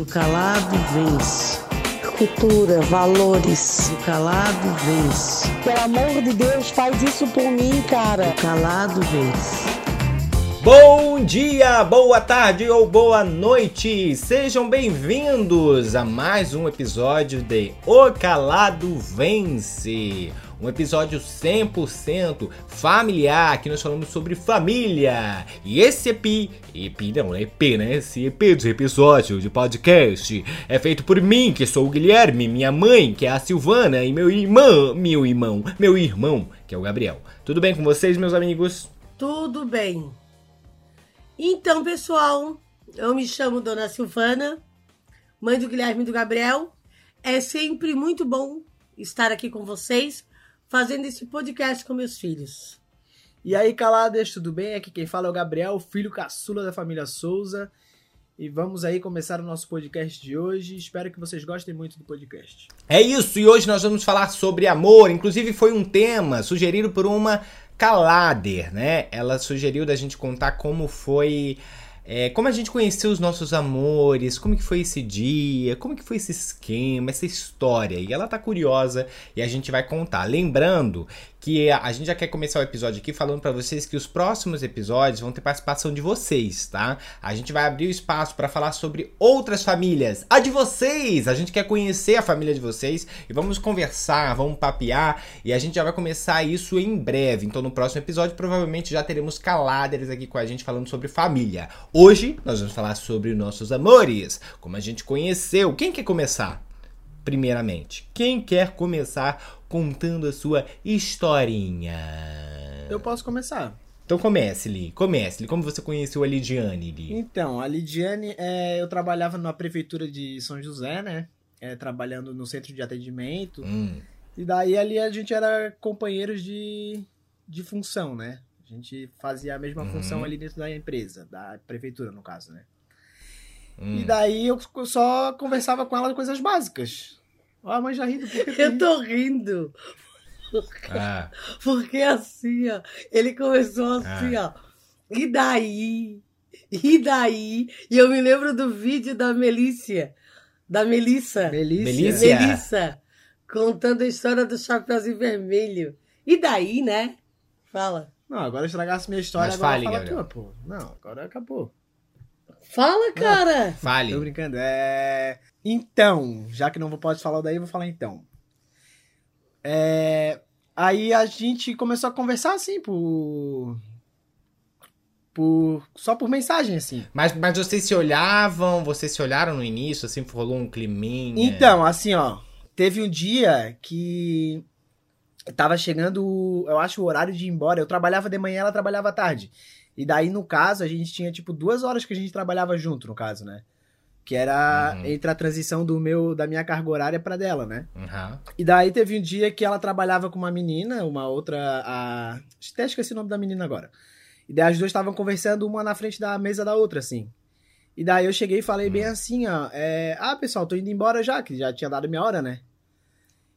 Do calado vence. Cultura, valores. Do calado vence. Pelo amor de Deus, faz isso por mim, cara. Do calado vence. Bom dia, boa tarde ou boa noite! Sejam bem-vindos a mais um episódio de O Calado Vence. Um episódio 100% familiar, que nós falamos sobre família. E esse EP, EP não é EP, né? Esse EP de episódio de podcast é feito por mim, que sou o Guilherme, minha mãe, que é a Silvana, e meu irmão, meu irmão, meu irmão, que é o Gabriel. Tudo bem com vocês, meus amigos? Tudo bem. Então, pessoal, eu me chamo Dona Silvana, mãe do Guilherme e do Gabriel. É sempre muito bom estar aqui com vocês, fazendo esse podcast com meus filhos. E aí, caladas, tudo bem? Aqui quem fala é o Gabriel, filho caçula da família Souza. E vamos aí começar o nosso podcast de hoje. Espero que vocês gostem muito do podcast. É isso, e hoje nós vamos falar sobre amor. Inclusive, foi um tema sugerido por uma Calader, né? Ela sugeriu da gente contar como foi. É, como a gente conheceu os nossos amores, como que foi esse dia, como que foi esse esquema, essa história. E ela tá curiosa e a gente vai contar. Lembrando que a gente já quer começar o episódio aqui falando para vocês que os próximos episódios vão ter participação de vocês, tá? A gente vai abrir o espaço para falar sobre outras famílias, a de vocês. A gente quer conhecer a família de vocês e vamos conversar, vamos papear e a gente já vai começar isso em breve. Então no próximo episódio provavelmente já teremos caláderes aqui com a gente falando sobre família. Hoje nós vamos falar sobre nossos amores, como a gente conheceu. Quem quer começar? Primeiramente, quem quer começar contando a sua historinha? Eu posso começar. Então comece, Li. Comece, Li. Como você conheceu a Lidiane, Li? Então, a Lidiane, é, eu trabalhava na prefeitura de São José, né? É, trabalhando no centro de atendimento. Hum. E daí ali a gente era companheiros de, de função, né? A gente fazia a mesma Uhum. função ali dentro da empresa, da prefeitura, no caso, né? Hum. E daí eu só conversava com ela coisas básicas. Ó, a mãe já rindo, por que Eu tô rindo. Ah, Porque assim, ó, ele começou assim, ó. E daí? E daí? E eu me lembro do vídeo da Melícia. Da Melissa. Melícia. Melissa. Contando a história do Chapeuzinho Vermelho. E daí, né? Fala. Não, agora estragasse minha história, Mas agora fale, fala Gabriel. tua, pô. Não, agora acabou. Fala, cara. fale. Tô brincando. É... Então, já que não pode falar daí, eu vou falar então. É... Aí a gente começou a conversar assim, por... por... Só por mensagem, assim. Mas, mas vocês se olhavam, vocês se olharam no início, assim, rolou um climinha. Então, assim, ó. Teve um dia que tava chegando, eu acho, o horário de ir embora. Eu trabalhava de manhã, ela trabalhava à tarde. E daí, no caso, a gente tinha, tipo, duas horas que a gente trabalhava junto, no caso, né? Que era Uhum. entre a transição do meu, da minha carga horária pra dela, né? Uhum. E daí teve um dia que ela trabalhava com uma menina, uma outra. A... Até esqueci o nome da menina agora. E daí as duas estavam conversando, uma na frente da mesa da outra, assim. E daí eu cheguei e falei bem assim, ó. é, Ah, pessoal, tô indo embora já, que já tinha dado minha hora, né?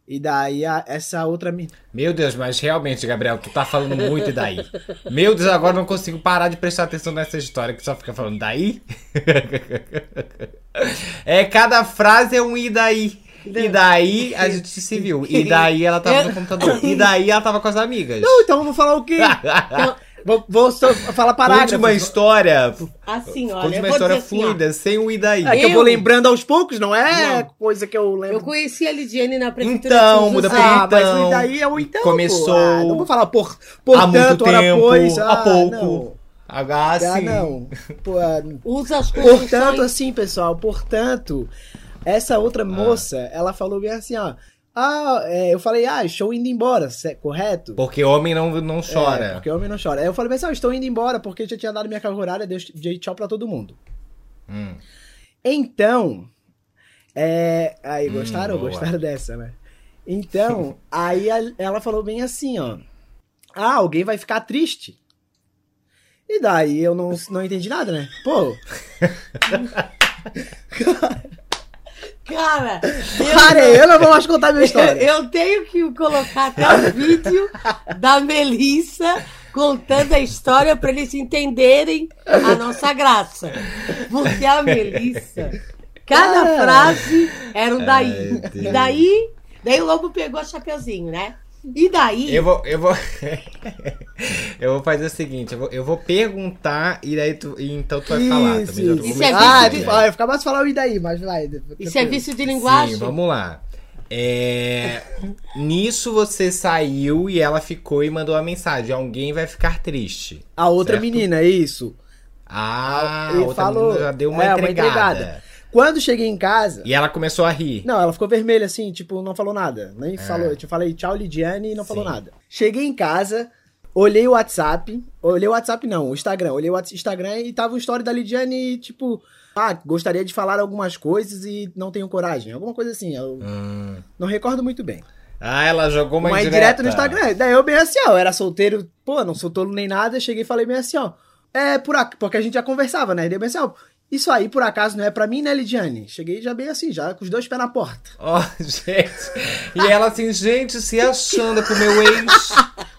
E daí a- essa outra menina. Meu Deus, mas realmente, Gabriel, tu tá falando muito e daí. Meu Deus, agora não consigo parar de prestar atenção nessa história que só fica falando daí. É, cada frase é um e daí. E daí a gente se viu. E daí ela tava no computador. E daí ela tava com as amigas. Não, então eu vou falar o quê? vou, vou só falar Conte parágrafo. uma história. Assim, olha. Conte eu uma história assim, fluida, sem o e daí. É que eu Eu- vou lembrando aos poucos, não é Não. coisa que eu lembro. Eu conheci a Lidiane na prefeitura Então, de São muda pra Ah, mas então. e daí é o então. Começou. Ah, não vou falar por, Há portanto, muito tempo, pois. há ah, pouco. Não. Ah, Ah, sim. não. Pô, ah, Usa as portanto, construções. assim, pessoal, portanto, essa outra moça, ela falou bem assim, ó. Ah, é, eu falei, ah, estou indo embora, correto? Porque homem não, não chora. É, porque homem não chora. Aí eu falei, eu estou indo embora porque eu já tinha dado minha carga horária, dei dei tchau pra todo mundo. Hum. Então, é... Aí, Hum, gostaram? boa. Gostaram dessa, né? Então, aí ela falou bem assim, ó. Ah, alguém vai ficar triste. E daí eu não, não entendi nada, né? Pô, Cara, parei, eu não vou mais contar minha história. eu tenho que colocar até o vídeo da Melissa contando a história para eles entenderem a nossa graça. Porque a Melissa, Cada Cara. frase era um daí. E daí, daí o lobo pegou o chapeuzinho, né? E daí, Eu vou, eu vou, eu vou fazer o seguinte, eu vou, eu vou perguntar e daí tu, e então tu vai falar Isso, também. já tô isso. Isso é a Ah, vício ideia. tipo, ah, fica mais falar o e daí, mas vai. isso é vício de linguagem? Sim, vamos lá. É, nisso você saiu e ela ficou e mandou uma mensagem. Alguém vai ficar triste. A outra certo? menina, é isso. Ah, a outra falou- menina já deu uma é, uma entregada. Quando cheguei em casa. E ela começou a rir. Não, ela ficou vermelha assim, tipo, não falou nada. Nem falou. Eu te falei tchau, Lidiane, e não falou É. Sim. nada. Cheguei em casa, olhei o WhatsApp. Olhei o WhatsApp, não, o Instagram. Olhei o Instagram e tava o story da Lidiane, tipo, ah, gostaria de falar algumas coisas e não tenho coragem. Alguma coisa assim. Eu Hum. não recordo muito bem. Ah, ela jogou uma, Uma indireta. no Instagram. Daí eu bem assim, ó, eu era solteiro, pô, não sou tolo nem nada. Cheguei e falei bem assim, ó. É, por porque a gente já conversava, né? Daí eu bem assim, ó. Isso aí, por acaso, não é pra mim, né, Lidiane? Cheguei já bem assim, já com os dois pés na porta. Ó, gente. E ela assim, gente, se achando pro meu ex.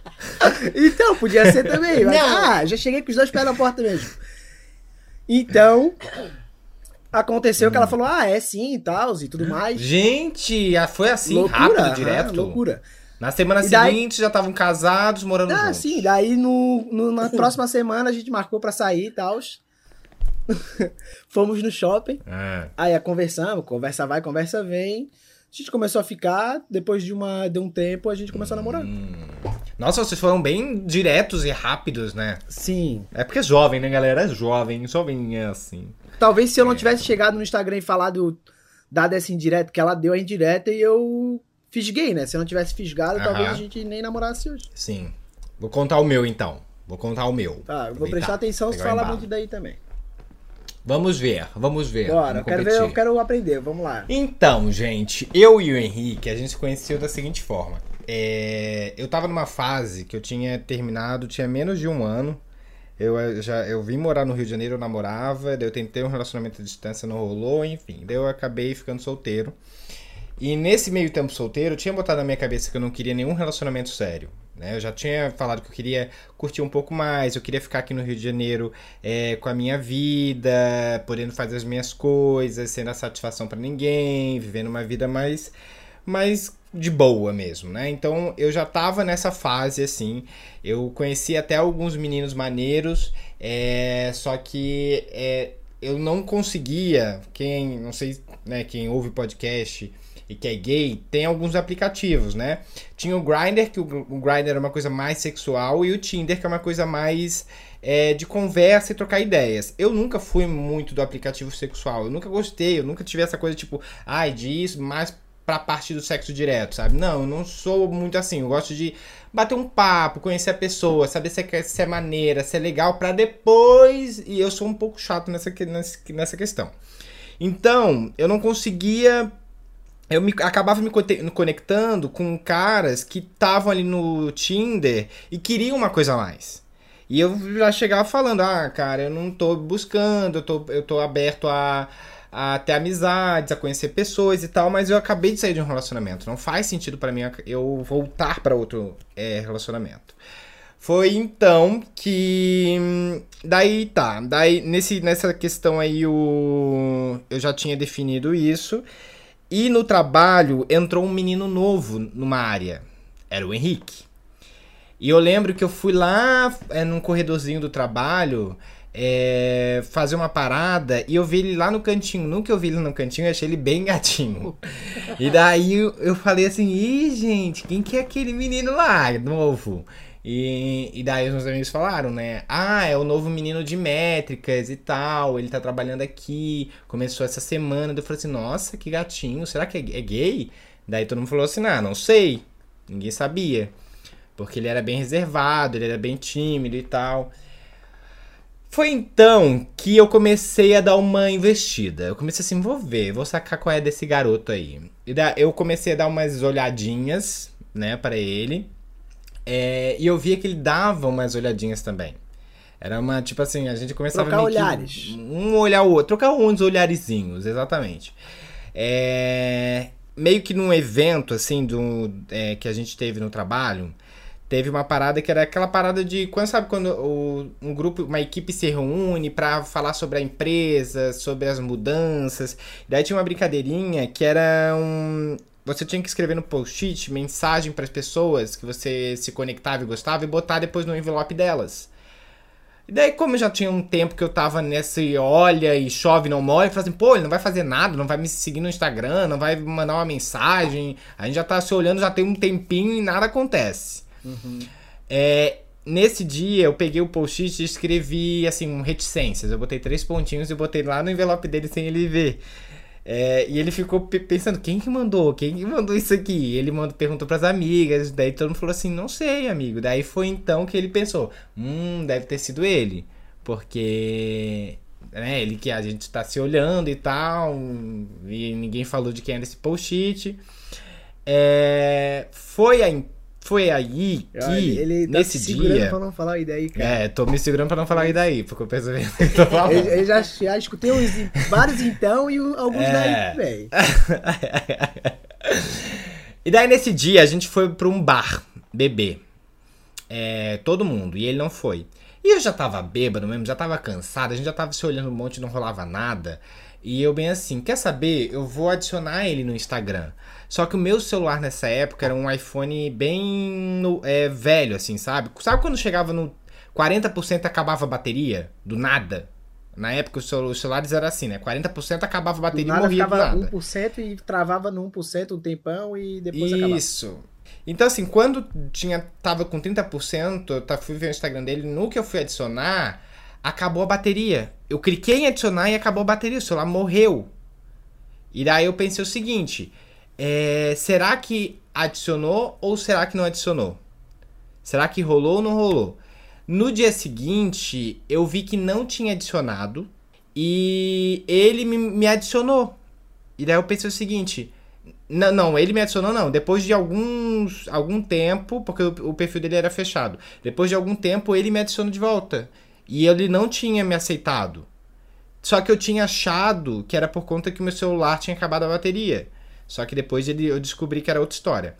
Então, podia ser também. Mas, Não. ah, já cheguei com os dois pés na porta mesmo. Então, aconteceu que ela falou, ah, é sim e tal, e tudo mais. Gente, ah, foi assim, rápido, aham, direto. loucura. Na semana daí- seguinte já estavam casados, morando Ah, juntos. sim, daí no, no- na próxima semana a gente marcou pra sair e tal. Fomos no shopping, Ah, aí conversamos, conversa vai, conversa vem. A gente começou a ficar, depois de, uma, de um tempo a gente começou a namorar. Nossa, vocês foram bem diretos e rápidos, né? Sim. É porque é jovem, né, galera? É jovem, jovem é assim. Talvez se eu não tivesse chegado no Instagram e falado, dado essa indireta, que ela deu a indireta e eu fisguei, né? Se eu não tivesse fisgado, talvez a gente nem namorasse hoje. Sim. Vou contar o meu então. Vou contar o meu. Tá, eu vou prestar atenção se falar muito daí também. Vamos ver, vamos ver. Bora, vamos eu quero ver, eu quero aprender, vamos lá. Então, gente, eu e o Henrique, a gente se conheceu da seguinte forma. É, eu tava numa fase que eu tinha terminado, tinha menos de um ano. Eu eh, já eu vim morar no Rio de Janeiro, eu namorava, daí eu tentei um relacionamento à distância, não rolou, enfim. Daí eu acabei ficando solteiro. E nesse meio tempo solteiro, eu tinha botado na minha cabeça que eu não queria nenhum relacionamento sério. Né? Eu já tinha falado que eu queria curtir um pouco mais, eu queria ficar aqui no Rio de Janeiro é, com a minha vida, podendo fazer as minhas coisas, sem dar satisfação pra ninguém, vivendo uma vida mais, mais de boa mesmo, né? Então eu já tava nessa fase assim. Eu conheci até alguns meninos maneiros, é, só que é, eu não conseguia. Quem não sei, né? Quem ouve podcast e que é gay, tem alguns aplicativos, né? Tinha o Grindr, que o, Grindr é uma coisa mais sexual, e o Tinder, que é uma coisa mais é, de conversa e trocar ideias. Eu nunca fui muito do aplicativo sexual, eu nunca gostei, eu nunca tive essa coisa tipo, ai, disso, mais pra parte do sexo direto, sabe? Não, eu não sou muito assim, eu gosto de bater um papo, conhecer a pessoa, saber se é, se é maneira, se é legal, pra depois. E eu sou um pouco chato nessa, nessa questão. Então, eu não conseguia eu me, acabava me conectando com caras que estavam ali no Tinder e queriam uma coisa a mais. E eu já chegava falando, ah, cara, eu não tô buscando, eu tô, eu tô aberto a, a ter amizades, a conhecer pessoas e tal, mas eu acabei de sair de um relacionamento. Não faz sentido pra mim eu voltar pra outro é, relacionamento. Foi então que. Daí tá. Daí nesse, nessa questão aí o, eu já tinha definido isso. E no trabalho entrou um menino novo numa área. Era o Henrique. E eu lembro que eu fui lá é, num corredorzinho do trabalho é, fazer uma parada e eu vi ele lá no cantinho. Nunca eu vi ele no cantinho, achei ele bem gatinho. E daí eu falei assim, ih, gente, quem que é aquele menino lá, novo? E, e daí os meus amigos falaram, né? Ah, é o novo menino de métricas e tal, ele tá trabalhando aqui, começou essa semana. Daí Eu falei assim, nossa, que gatinho, será que é, é gay? Daí todo mundo falou assim, ah, não sei, ninguém sabia. Porque ele era bem reservado, ele era bem tímido e tal. Foi então que eu comecei a dar uma investida. Eu comecei assim, vou ver, vou sacar qual é desse garoto aí. E da- eu comecei a dar umas olhadinhas, né, para ele. É, e eu via que ele dava umas olhadinhas também. Era uma, tipo assim, a gente começava Trocar olhares. um olhar o outro, trocar uns olharizinhos, exatamente. É, meio que num evento, assim, do, é, que a gente teve no trabalho, teve uma parada que era aquela parada de. Quando sabe quando o, um grupo, uma equipe se reúne para falar sobre a empresa, sobre as mudanças. Daí tinha uma brincadeirinha que era um. Você tinha que escrever no post-it mensagem para as pessoas que você se conectava e gostava e botar depois no envelope delas. E daí, como já tinha um tempo que eu tava nesse olha e chove não molha, eu falei assim, pô, ele não vai fazer nada, não vai me seguir no Instagram, não vai mandar uma mensagem. A gente já tá se olhando já tem um tempinho e nada acontece. Uhum. É, nesse dia eu peguei o post-it e escrevi assim, um reticências. Eu botei três pontinhos e botei lá no envelope dele sem ele ver. É, e ele ficou pensando, quem que mandou? Quem que mandou isso aqui? Ele mandou, perguntou pras amigas, daí todo mundo falou assim, não sei, amigo. Daí foi então que ele pensou, hum, deve ter sido ele. Porque né, ele que a gente tá se olhando e tal, e ninguém falou de quem era esse post-it. É, foi a foi aí que, ele, ele tá nesse dia. pra não falar e daí, cara. É, tô me segurando pra não falar e daí, porque eu penso que tô falando. eu, eu já, já escutei uns, vários então e alguns é. daí, velho. e daí nesse dia a gente foi pra um bar beber. É, todo mundo, e ele não foi. E eu já tava bêbado mesmo, já tava cansado, a gente já tava se olhando um monte e não rolava nada. E eu bem assim, quer saber? Eu vou adicionar ele no Instagram. Só que o meu celular nessa época era um iPhone bem é, velho, assim, sabe? Sabe quando chegava no 40% acabava a bateria? Do nada? Na época os celulares eram assim, né? 40% acabava a bateria e morria do nada. 1% e travava no 1% um tempão e depois Isso. acabava. Isso. Então, assim, quando tinha, tava com 30%, eu fui ver o Instagram dele, no que eu fui adicionar, acabou a bateria. Eu cliquei em adicionar e acabou a bateria, o celular morreu. E daí eu pensei o seguinte: é, será que adicionou ou será que não adicionou? Será que rolou ou não rolou? No dia seguinte, eu vi que não tinha adicionado e ele me, me adicionou. E daí eu pensei o seguinte: não, não, ele me adicionou não. Depois de alguns algum tempo, porque o, o, perfil dele era fechado. Depois de algum tempo, ele me adicionou de volta. E ele não tinha me aceitado. Só que eu tinha achado que era por conta que meu celular tinha acabado a bateria. Só que depois ele, eu descobri que era outra história.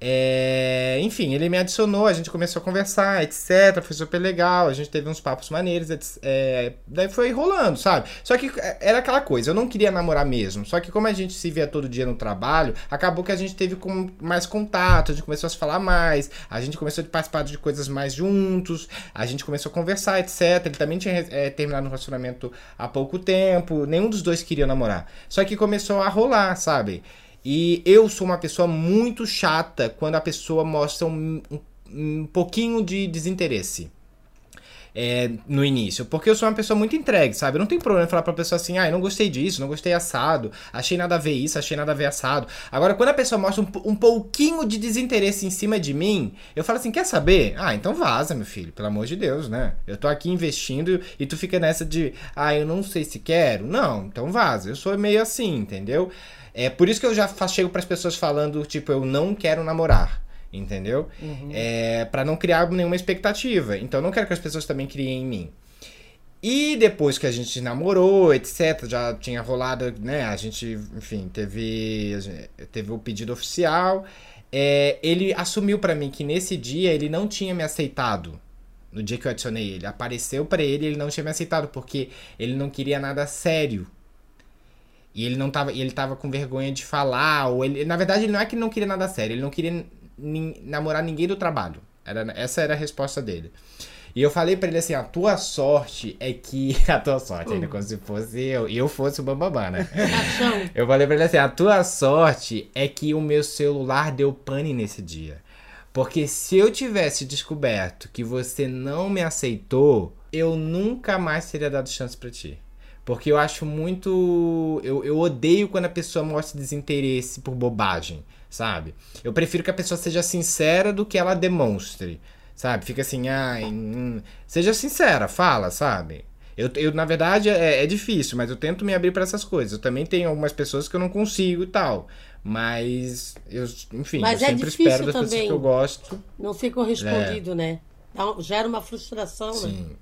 É, enfim, ele me adicionou, a gente começou a conversar, etc. Foi super legal, a gente teve uns papos maneiros, é, daí foi rolando, sabe? Só que é, era aquela coisa, eu não queria namorar mesmo. Só que como a gente se via todo dia no trabalho, acabou que a gente teve com, mais contato, a gente começou a se falar mais, a gente começou a participar de coisas mais juntos, a gente começou a conversar, etc. Ele também tinha é, terminado um relacionamento há pouco tempo, nenhum dos dois queria namorar. Só que começou a rolar, sabe? E eu sou uma pessoa muito chata quando a pessoa mostra um, um, um pouquinho de desinteresse. É, no início. Porque eu sou uma pessoa muito entregue, sabe? Eu não tem problema falar pra pessoa assim, ah, eu não gostei disso, não gostei assado, achei nada a ver isso, achei nada a ver assado. Agora, quando a pessoa mostra um, um pouquinho de desinteresse em cima de mim, eu falo assim, quer saber? Ah, então vaza, meu filho, pelo amor de Deus, né? Eu tô aqui investindo e tu fica nessa de, ah, eu não sei se quero. Não, então vaza. Eu sou meio assim, entendeu? É por isso que eu já chego para as pessoas falando, tipo, eu não quero namorar. Entendeu? Uhum. É, para não criar nenhuma expectativa. Então eu não quero que as pessoas também criem em mim. E depois que a gente namorou, etc, já tinha rolado, né? A gente, enfim, teve, teve o pedido oficial. É, ele assumiu para mim que nesse dia ele não tinha me aceitado. No dia que eu adicionei ele. Apareceu para ele ele não tinha me aceitado, porque ele não queria nada sério. E ele não tava, ele tava com vergonha de falar, ou ele, na verdade ele não é que ele não queria nada sério, ele não queria namorar ninguém do trabalho. Era, essa era a resposta dele. E eu falei para ele assim, a tua sorte é que. A tua sorte, ainda como se fosse eu, eu fosse o Bambambam, né? eu falei pra ele assim, a tua sorte é que o meu celular deu pane nesse dia. Porque se eu tivesse descoberto que você não me aceitou, eu nunca mais teria dado chance para ti. Porque eu acho muito. Eu, eu odeio quando a pessoa mostra desinteresse por bobagem, sabe? Eu prefiro que a pessoa seja sincera do que ela demonstre, sabe? Fica assim, ah, hum, seja sincera, fala, sabe? Eu, eu na verdade, é, é difícil, mas eu tento me abrir para essas coisas. Eu também tenho algumas pessoas que eu não consigo e tal. Mas, eu, enfim, mas eu é sempre espero das pessoas que eu gosto. Não ser correspondido, é. né? Gera uma frustração, né? Sim. né?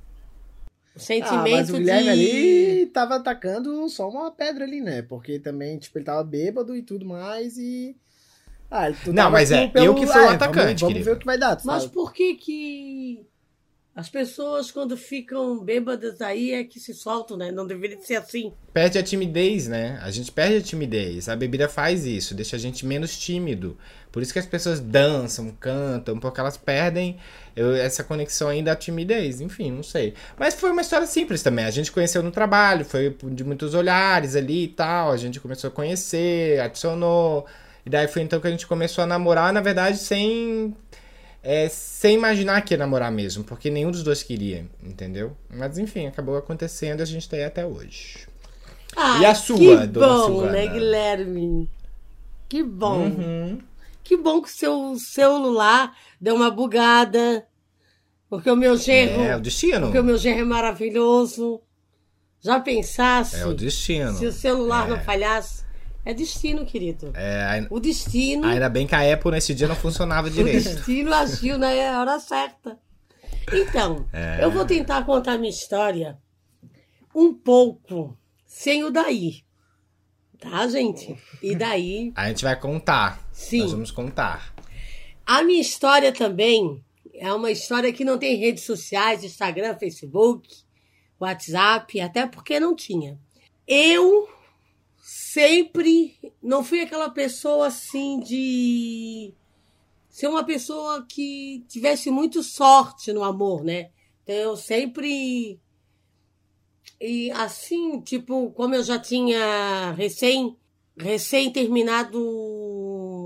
O sentimento ah, mas o Guilherme de... ali tava atacando só uma pedra ali, né? Porque também, tipo, ele tava bêbado e tudo mais e... Ah, tu Não, mas é, pelo- eu que fui o Ah, atacante, Vamos, vamos ver o que vai dar. tu Mas sabe? por que que as pessoas, quando ficam bêbadas aí, é que se soltam, né? Não deveria ser assim. Perde a timidez, né? A gente perde a timidez. A bebida faz isso, deixa a gente menos tímido. Por isso que as pessoas dançam, cantam, porque elas perdem eu- essa conexão aí da timidez. Enfim, não sei. Mas foi uma história simples também. A gente conheceu no trabalho, foi de muitos olhares ali e tal. A gente começou a conhecer, adicionou. E daí foi então que a gente começou a namorar, na verdade, sem. É, sem imaginar que ia namorar mesmo, porque nenhum dos dois queria, entendeu? Mas enfim, acabou acontecendo e a gente tá aí até hoje. Ah, E a sua, que dona bom, Silvana? né, Guilherme? Que bom. Uhum. Que bom que o seu celular deu uma bugada. Porque o meu genro, É o destino. porque o meu genro é maravilhoso. Já pensasse É o destino. se o celular É. não falhasse? É destino, querido. É, O destino, ainda bem que a Apple nesse dia não funcionava o direito. destino agiu na hora certa. Então, É. eu vou tentar contar minha história um pouco sem o daí. Tá, gente? E daí A gente vai contar. Sim. Nós vamos contar. A minha história também é uma história que não tem redes sociais, Instagram, Facebook, WhatsApp, até porque não tinha. Eu sempre não fui aquela pessoa assim de ser uma pessoa que tivesse muito sorte no amor, né? Então eu sempre e assim, tipo, como eu já tinha recém recém terminado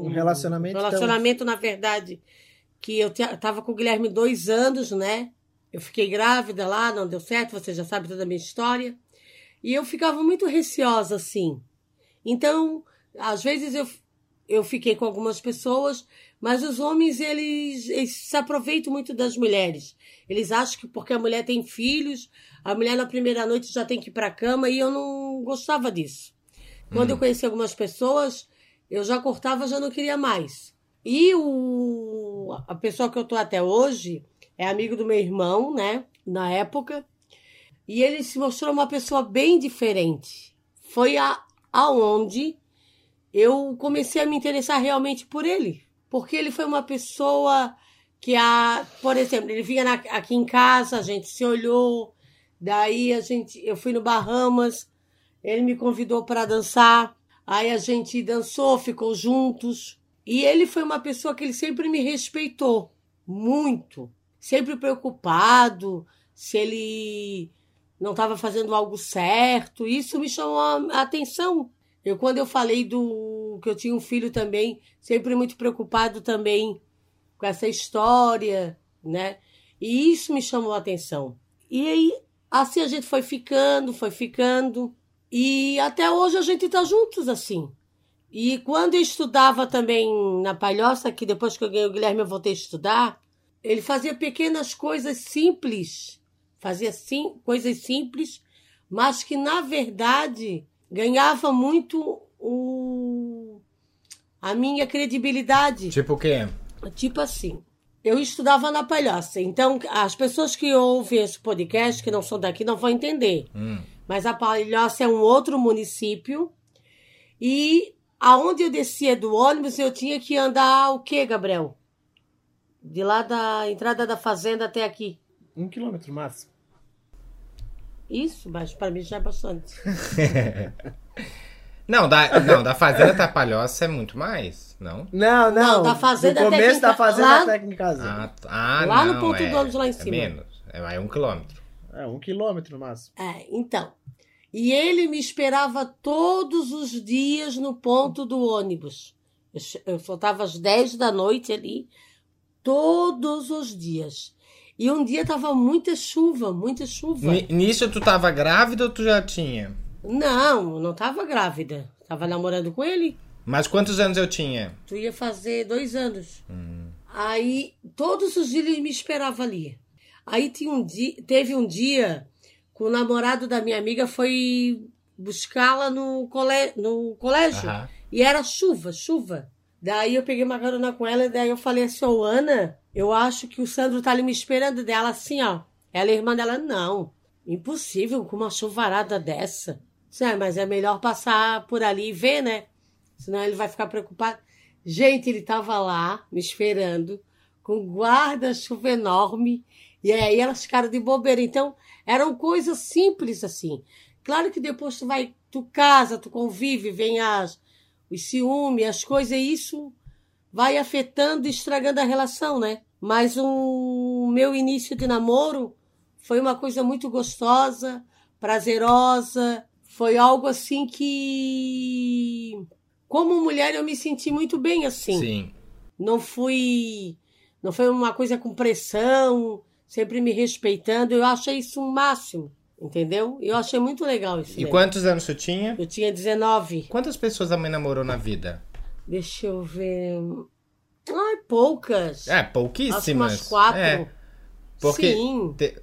Um relacionamento, um relacionamento na verdade que eu tava com o Guilherme dois anos, né? Eu fiquei grávida lá, não deu certo, você já sabe toda a minha história. E eu ficava muito receosa, assim. Então, às vezes eu, eu fiquei com algumas pessoas, mas os homens, eles, eles se aproveitam muito das mulheres. Eles acham que porque a mulher tem filhos, a mulher na primeira noite já tem que ir pra cama, e eu não gostava disso. Quando eu conheci algumas pessoas, eu já cortava, já não queria mais. E o, a pessoa que eu tô até hoje é amigo do meu irmão, né? Na época. E ele se mostrou uma pessoa bem diferente. Foi a, aonde eu comecei a me interessar realmente por ele. Porque ele foi uma pessoa que, a, por exemplo, ele vinha na- aqui em casa, a gente se olhou, daí a gente, eu fui no Bahamas, ele me convidou para dançar, aí a gente dançou, ficou juntos. E ele foi uma pessoa que ele sempre me respeitou muito, sempre preocupado se ele não estava fazendo algo certo. Isso me chamou a atenção. Eu quando eu falei do que eu tinha um filho também, sempre muito preocupado também com essa história, né? E isso me chamou a atenção. E aí assim a gente foi ficando, foi ficando e até hoje a gente tá juntos assim. E quando eu estudava também na Palhoça, que depois que eu ganhei o Guilherme eu voltei a estudar, ele fazia pequenas coisas simples, fazia sim, coisas simples, mas que na verdade ganhava muito o, a minha credibilidade. Tipo o quê? Tipo assim, eu estudava na Palhoça, então as pessoas que ouvem esse podcast, que não são daqui, não vão entender. Hum. Mas a Palhoça é um outro município e aonde eu descia do ônibus eu tinha que andar o quê, Gabriel? De lá da entrada da fazenda até aqui. Um quilômetro máximo. Isso, mas para mim já é bastante. Não, da, não, da Fazenda Tapalhoça é muito mais, não? Não, não. Não, da fazenda Do até começo da fazenda lá- até casa. Ah, ah Lá no não, ponto é, do ônibus lá em É cima. menos, é mais um quilômetro. É, um quilômetro no máximo. É, então. E ele me esperava todos os dias no ponto do ônibus. Eu, soltava às 10 da noite ali, todos os dias. E um dia tava muita chuva, muita chuva. Ni- Nisso tu tava grávida ou tu já tinha? Não, não tava grávida. Tava namorando com ele. Mas quantos anos eu tinha? Tu ia fazer dois anos. Aí, todos os dias ele me esperava ali. Aí tinha um dia, teve um dia que o namorado da minha amiga foi buscá-la no, cole, no colégio. Aham. E era chuva, chuva. Daí eu peguei uma carona com ela daí eu falei assim, ô Ana, eu acho que o Sandro tá ali me esperando dela assim, ó. Ela, irmã dela, não. Impossível com uma chuvarada dessa. Disse, "Ah, mas é melhor passar por ali e ver, né? Senão ele vai ficar preocupado. Gente, ele tava lá me esperando com guarda-chuva enorme e aí elas ficaram de bobeira. Então, eram coisas simples assim. Claro que depois tu vai, tu casa, tu convive, vem as, os ciúmes, as coisas, e isso vai afetando e estragando a relação, né? Mas o meu início de namoro foi uma coisa muito gostosa, prazerosa, foi algo assim que como mulher eu me senti muito bem assim. Sim. Não fui não foi uma coisa com pressão, sempre me respeitando. Eu achei isso um máximo, entendeu? Eu achei muito legal isso. E daí. quantos anos você tinha? Eu tinha 19. Quantas pessoas a mãe namorou na vida? Deixa eu ver. Ai, poucas. É, Acho pouquíssimas. umas quatro. É, porque Sim. te-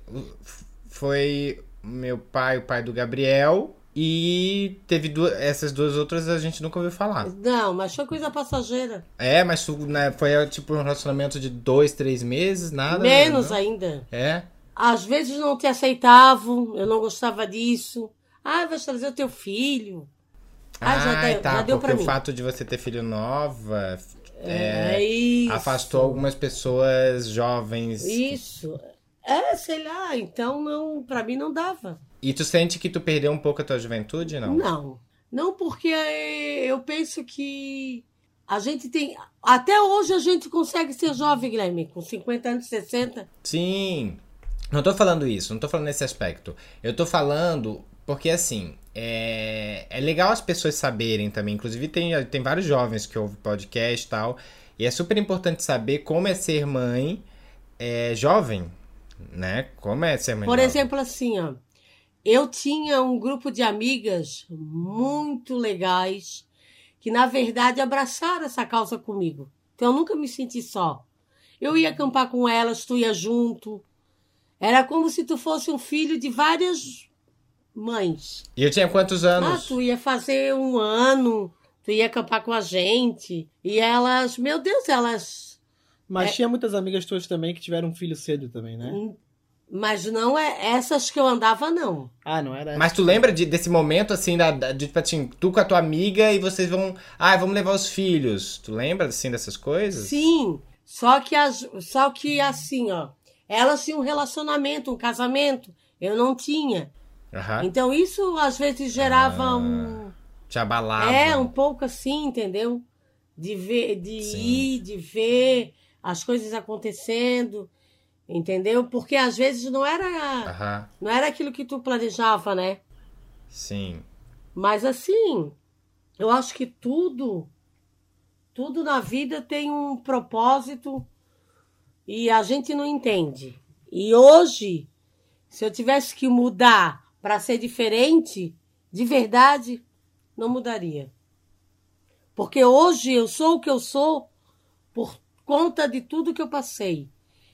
foi meu pai, o pai do Gabriel, e teve duas, essas duas outras a gente nunca ouviu falar. Não, mas foi coisa passageira. É, mas né, foi tipo um relacionamento de dois, três meses, nada? Menos não? ainda. É? Às vezes não te aceitavam, eu não gostava disso. Ah, vai trazer o teu filho. Ah, já deu- tá, já deu porque pra o mim. fato de você ter filho nova É, é, afastou algumas pessoas jovens. Isso. É, sei lá, então não, para mim não dava. E tu sente que tu perdeu um pouco a tua juventude, não? Não. Não porque eh, eu penso que a gente tem. Até hoje a gente consegue ser jovem, Guilherme, com 50 anos, 60. Sim. Não tô falando isso, não tô falando nesse aspecto. Eu tô falando porque, assim, é, é legal as pessoas saberem também. Inclusive, tem, tem vários jovens que ouvem podcast e tal. E é super importante saber como é ser mãe é, jovem, né? Como é ser mãe Por jovem. exemplo, assim, ó. Eu tinha um grupo de amigas muito legais que, na verdade, abraçaram essa causa comigo. Então, eu nunca me senti só. Eu ia acampar com elas, tu ia junto. Era como se tu fosse um filho de várias mães. E eu tinha quantos Ah, anos? tu ia fazer um ano, tu ia acampar com a gente. E elas, meu Deus, elas. Mas É. tinha muitas amigas tuas também que tiveram um filho cedo também, né? Mas não é essas que eu andava, não. Ah, não era. Mas tu lembra de- desse momento, assim, da, da- de, tipo assim, tu com a tua amiga e vocês vão... Ah, vamos levar os filhos. Tu lembra, assim, dessas coisas? Sim, só que, as, só que assim, ó. Elas tinham um relacionamento, um casamento. Eu não tinha. Aham. Então isso às vezes gerava Ah, um. Te abalava. É, um pouco assim, entendeu? De ver, de Sim. ir, de ver as coisas acontecendo, entendeu? Porque às vezes não era, Aham, não era aquilo que tu planejava, né? sim. Mas assim, eu acho que tudo, tudo na vida tem um propósito e a gente não entende. E hoje, se eu tivesse que mudar para ser diferente, de verdade, não mudaria. Porque hoje eu sou o que eu sou por conta de tudo que eu passei.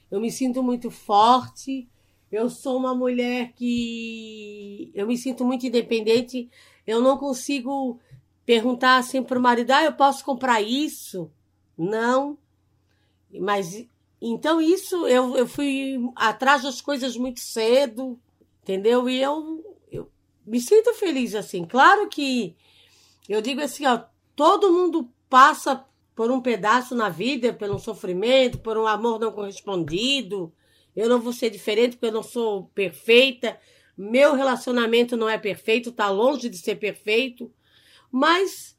Eu me sinto muito forte, eu sou uma mulher que eu me sinto muito independente. Eu não consigo perguntar assim para o marido: ah, eu posso comprar isso? Não. Mas então isso eu, eu fui atrás das coisas muito cedo, entendeu? E eu, eu me sinto feliz assim. Claro que eu digo assim, ó, todo mundo passa por um pedaço na vida, por um sofrimento, por um amor não correspondido. Eu não vou ser diferente porque eu não sou perfeita. Meu relacionamento não é perfeito, tá longe de ser perfeito. Mas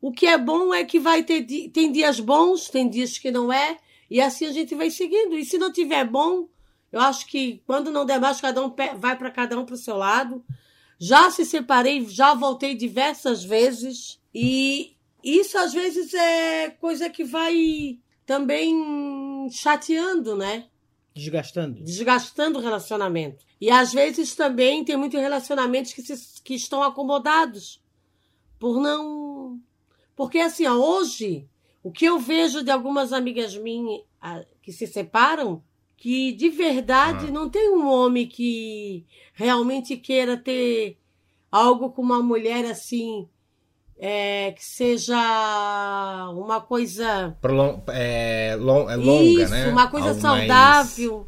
o que é bom é que vai ter tem dias bons, tem dias que não é, e assim a gente vai seguindo. E se não tiver bom, eu acho que quando não der mais, cada um vai para cada um para o seu lado. Já se separei, já voltei diversas vezes e isso às vezes é coisa que vai também chateando, né? Desgastando. desgastando o relacionamento. E às vezes também tem muitos relacionamentos que, se- que estão acomodados por não. Porque assim, ó, hoje, o que eu vejo de algumas amigas minhas que se separam, que de verdade Ah. não tem um homem que realmente queira ter algo com uma mulher assim. é, que seja uma coisa Prolon- é, lon- é longa, isso, né? uma coisa Algo saudável.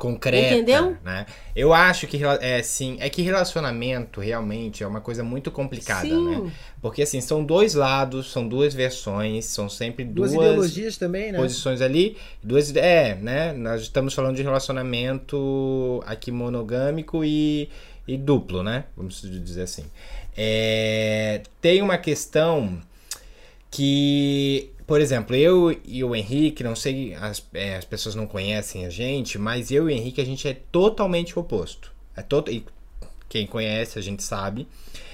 Concreta, Entendeu? né? Eu acho que é sim, é que relacionamento realmente é uma coisa muito complicada, Sim. né? Porque assim, são dois lados, são duas versões, são sempre Duas, duas, ideologias também, né? posições ali, duas é, né? Nós estamos falando de relacionamento aqui monogâmico e, e duplo, né? Vamos dizer assim. É, tem uma questão que, por exemplo, eu e o Henrique, não sei, as, é, as pessoas não conhecem a gente, mas eu e o Henrique a gente é totalmente oposto. É to e quem conhece a gente sabe.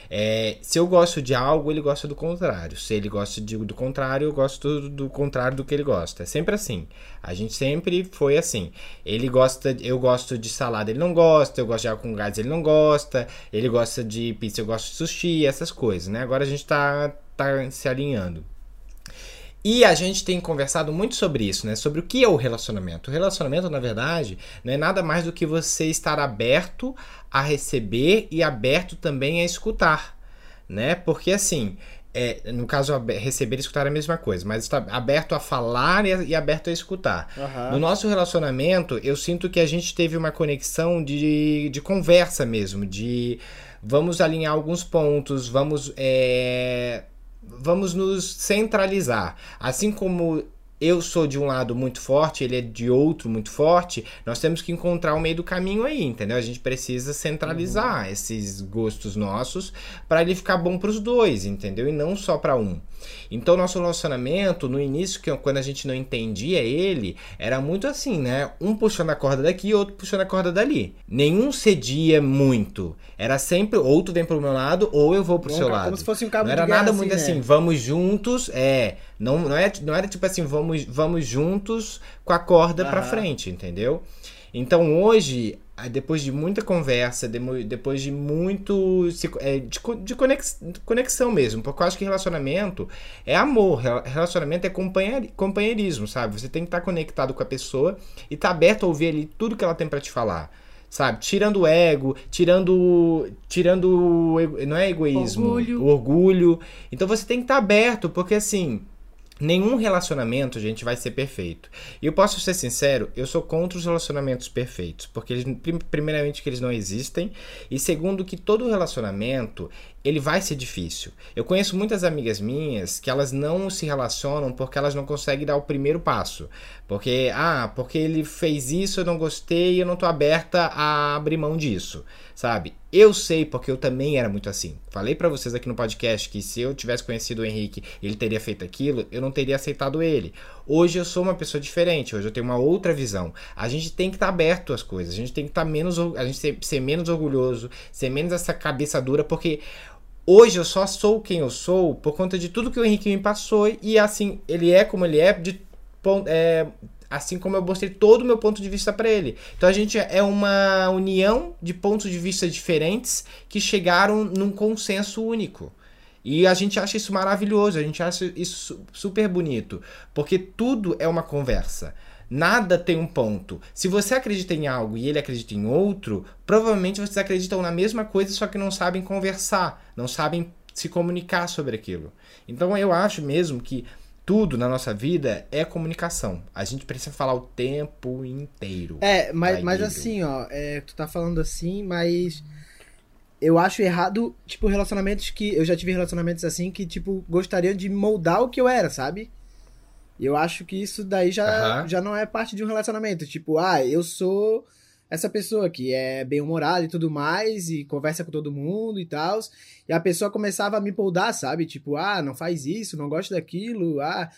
É, se eu gosto de algo, ele gosta do contrário. Se ele gosta de- do contrário, eu gosto do, do contrário do que ele gosta. É sempre assim. A gente sempre foi assim. Ele gosta, eu gosto de salada, ele não gosta. Eu gosto de água com gás, ele não gosta. Ele gosta de pizza, eu gosto de sushi, essas coisas, né? Agora a gente tá, tá se alinhando. E a gente tem conversado muito sobre isso, né? Sobre o que é o relacionamento. O relacionamento, na verdade, não é nada mais do que você estar aberto a receber e aberto também a escutar, né? Porque assim, é, no caso, receber e escutar é a mesma coisa, mas está aberto a falar e, e aberto a escutar. Aham. No nosso relacionamento, eu sinto que a gente teve uma conexão de, de conversa mesmo, de vamos alinhar alguns pontos, vamos é, vamos nos centralizar. Assim como eu sou de um lado muito forte, ele é de outro muito forte, nós temos que encontrar o meio do caminho aí, entendeu? A gente precisa centralizar esses gostos nossos para ele ficar bom para os dois, entendeu? E não só para um. Então, nosso relacionamento, no início, que quando a gente não entendia ele, era muito assim, né? Um puxando a corda daqui, outro puxando a corda dali. Nenhum cedia muito. Era sempre, ou tu vem pro meu lado, ou eu vou pro Como seu um ca- lado. Como se fosse um cabo Não de era guerra, nada muito né? assim, vamos juntos, é. Não, não, é, não era tipo assim, vamos, vamos juntos com a corda pra Aham. frente, entendeu? Então hoje, depois de muita conversa, depois de muito. é, de, co- de conex- conexão mesmo, porque eu acho que relacionamento é amor, rela- relacionamento é companheir- companheirismo, sabe? Você tem que estar conectado com a pessoa e estar aberto a ouvir ali tudo que ela tem pra te falar. Sabe? Tirando o ego, tirando. Tirando. Não é egoísmo. Orgulho. O orgulho. Então você tem que estar aberto, porque assim. Nenhum relacionamento, gente, vai ser perfeito. E eu posso ser sincero, eu sou contra os relacionamentos perfeitos, porque eles, prim- primeiramente que eles não existem, e segundo que todo relacionamento, ele vai ser difícil. Eu conheço muitas amigas minhas que elas não se relacionam porque elas não conseguem dar o primeiro passo. Porque, ah, porque ele fez isso, eu não gostei, eu não tô aberta a abrir mão disso, sabe? Eu sei porque eu também era muito assim. Falei pra vocês aqui no podcast que se eu tivesse conhecido o Henrique, ele teria feito aquilo, eu não teria aceitado ele. Hoje eu sou uma pessoa diferente, hoje eu tenho uma outra visão. A gente tem que estar aberto às coisas, a gente tem que estar menos, or- a gente ser, ser menos orgulhoso, ser menos essa cabeça dura, porque hoje eu só sou quem eu sou por conta de tudo que o Henrique me passou e assim, ele é como ele é de é, assim como eu mostrei todo o meu ponto de vista para ele. Então a gente é uma união de pontos de vista diferentes que chegaram num consenso único. E a gente acha isso maravilhoso, a gente acha isso su- super bonito, porque tudo é uma conversa. Nada tem um ponto. Se você acredita em algo e ele acredita em outro, provavelmente vocês acreditam na mesma coisa, só que não sabem conversar, não sabem se comunicar sobre aquilo. Então eu acho mesmo que tudo na nossa vida é comunicação. A gente precisa falar o tempo inteiro. É, mas, mas assim, ó, é, tu tá falando assim, mas eu acho errado, tipo, relacionamentos que. Eu já tive relacionamentos assim que, tipo, gostariam de moldar o que eu era, sabe? E eu acho que isso daí já, Aham. já não é parte de um relacionamento. Tipo, ah, eu sou essa pessoa que é bem-humorada e tudo mais, e conversa com todo mundo e tal. E a pessoa começava a me moldar, sabe? Tipo, ah, não faz isso, não gosta daquilo, ah.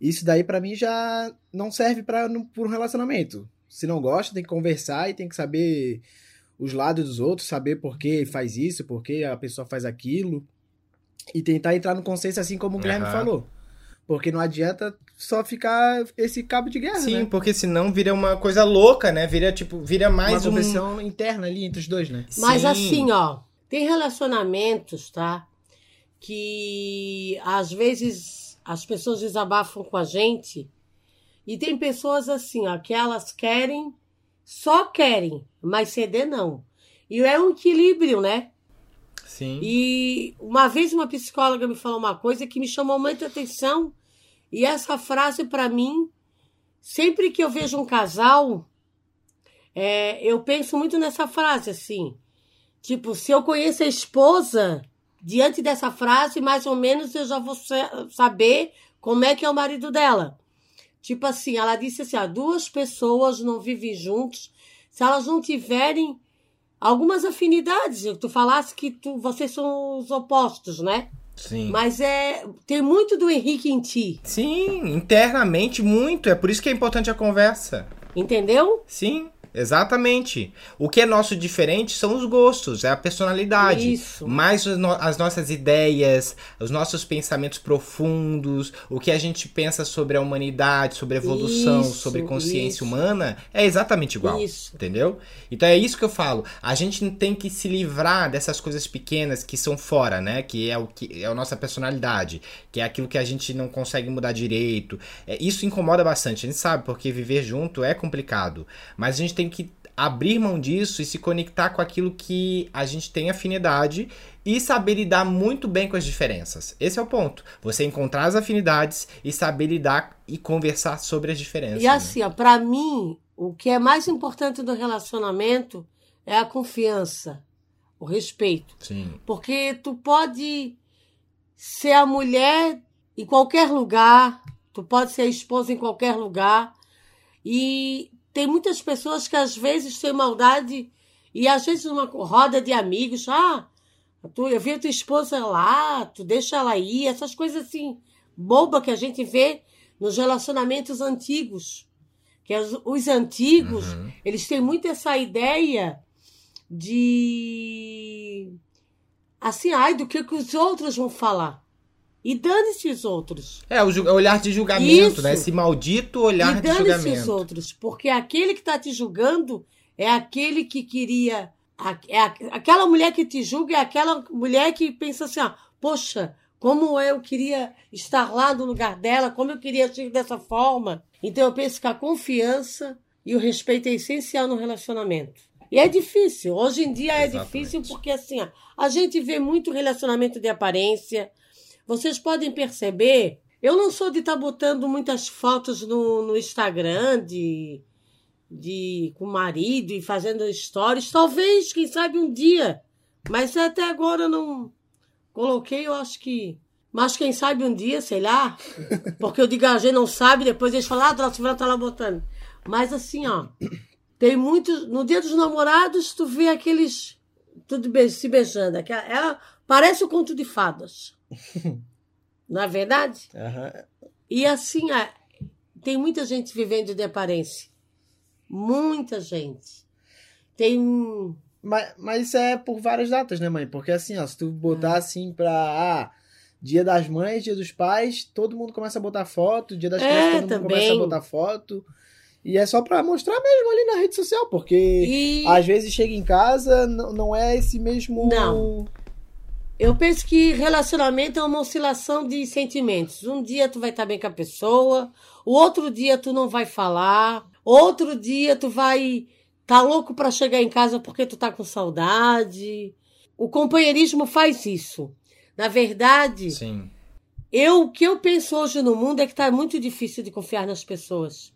Isso daí pra mim já não serve para um relacionamento. Se não gosta, tem que conversar e tem que saber os lados dos outros, saber por que faz isso, por que a pessoa faz aquilo. E tentar entrar no consenso assim como o Guilherme Aham. falou. Porque não adianta só ficar esse cabo de guerra, Sim, né? porque senão vira uma coisa louca, né? Vira tipo, vira Uma mais um competição interna ali entre os dois, né? Mas Sim. assim, ó, tem relacionamentos, tá? Que às vezes as pessoas desabafam com a gente e tem pessoas assim, ó, que elas querem, só querem, mas ceder não. E é um equilíbrio, né? Sim. E uma vez uma psicóloga me falou uma coisa que me chamou muita atenção. E essa frase, para mim, sempre que eu vejo um casal, É, eu penso muito nessa frase, assim. Tipo, se eu conheço a esposa, diante dessa frase, mais ou menos eu já vou saber como é que é o marido dela. Tipo assim, ela disse assim: ah, duas pessoas não vivem juntos se elas não tiverem algumas afinidades. Tu falasse que tu, vocês são os opostos, né? Sim. Mas é tem muito do Henrique em ti. Sim, internamente muito. É por isso que é importante a conversa. Entendeu? Sim. Exatamente. O que é nosso diferente são os gostos, é a personalidade. Isso. Mais as nossas ideias, os nossos pensamentos profundos, o que a gente pensa sobre a humanidade, sobre a evolução, Isso, sobre consciência isso. humana, é exatamente igual. Isso. Entendeu? Então é isso que eu falo. A gente tem que se livrar dessas coisas pequenas que são fora, né? Que é o que é a nossa personalidade, que é aquilo que a gente não consegue mudar direito. É, isso incomoda bastante. A gente sabe porque viver junto é complicado, mas a gente tem que abrir mão disso e se conectar com aquilo que a gente tem afinidade e saber lidar muito bem com as diferenças. Esse é o ponto. Você encontrar as afinidades e saber lidar e conversar sobre as diferenças. E assim, ó, pra mim, o que é mais importante do relacionamento é a confiança, o respeito. Sim. Porque tu pode ser a mulher em qualquer lugar, tu pode ser a esposa em qualquer lugar. E tem muitas pessoas que às vezes têm maldade e às vezes numa roda de amigos, ah, tu, eu vi a tua esposa lá, tu deixa ela ir, essas coisas assim, boba que a gente vê nos relacionamentos antigos. Que os, os antigos, Uhum. eles têm muito essa ideia de assim, ai, do que, que os outros vão falar. E dane-se os outros. É, o, o olhar de julgamento, Isso. né? Esse maldito olhar e de dane-se os julgamento. outros. Porque aquele que está te julgando é aquele que queria. É aquela mulher que te julga é aquela mulher que pensa assim: ó, poxa, como eu queria estar lá no lugar dela, como eu queria agir dessa forma. Então eu penso que a confiança e o respeito é essencial no relacionamento. E é difícil. Hoje em dia é Exatamente. difícil porque assim, ó, a gente vê muito relacionamento de aparência. Vocês podem perceber, eu não sou de estar botando muitas fotos no, no Instagram de, de com o marido e fazendo stories. Talvez, quem sabe, um dia. Mas até agora eu não coloquei, eu acho que. Mas quem sabe um dia, sei lá. Porque eu digo, a gente não sabe, depois eles falam, ah, a Silvana tá lá botando. Mas assim, ó. Tem muitos. No dia dos namorados, tu vê aqueles. Tudo be- se beijando. Aquela- Ela parece o conto de fadas. Não é verdade? Aham. E assim, é, tem muita gente vivendo de aparência. Muita gente. Tem. Mas, mas isso é por várias datas, né, mãe? Porque assim, ó, se tu botar É. assim pra. Ah, dia das mães, dia dos pais, todo mundo começa a botar foto. Dia das É, crianças, todo mundo também. começa a botar foto. E é só pra mostrar mesmo ali na rede social, porque E às vezes chega em casa, não, não é esse mesmo. Não. Eu penso que relacionamento é uma oscilação de sentimentos. Um dia tu vai estar bem com a pessoa, o outro dia tu não vai falar, outro dia tu vai tá louco pra chegar em casa porque tu tá com saudade. O companheirismo faz isso. Na verdade, Sim. Eu, o que eu penso hoje no mundo é que tá muito difícil de confiar nas pessoas.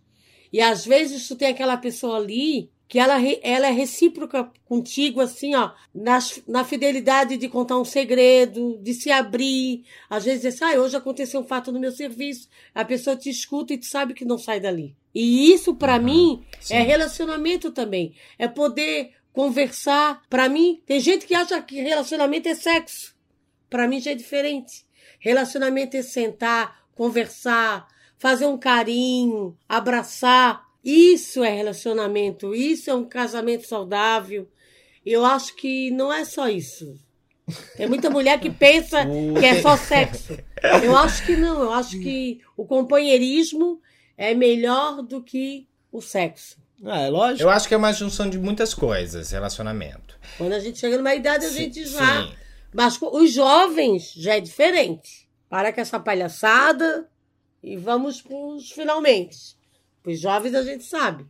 E às vezes tu tem aquela pessoa ali que ela, ela é recíproca contigo, assim, ó, nas, na fidelidade de contar um segredo, de se abrir. Às vezes diz, ah, hoje aconteceu um fato no meu serviço. A pessoa te escuta e tu sabe que não sai dali. E isso, pra Uhum, mim, sim. é relacionamento também. É poder conversar. Pra mim, tem gente que acha que relacionamento é sexo. Pra mim já é diferente. Relacionamento é sentar, conversar, fazer um carinho, abraçar. Isso é relacionamento, isso é um casamento saudável. Eu acho que não é só isso. Tem muita mulher que pensa que é só sexo. Eu acho que não, eu acho que o companheirismo é melhor do que o sexo. Ah, é lógico. Eu acho que é uma junção de muitas coisas, relacionamento. Quando a gente chega numa idade, a Sim, gente já. sim. Mas com os jovens já é diferente. Para com essa palhaçada e vamos para os finalmente. Para os jovens a gente sabe.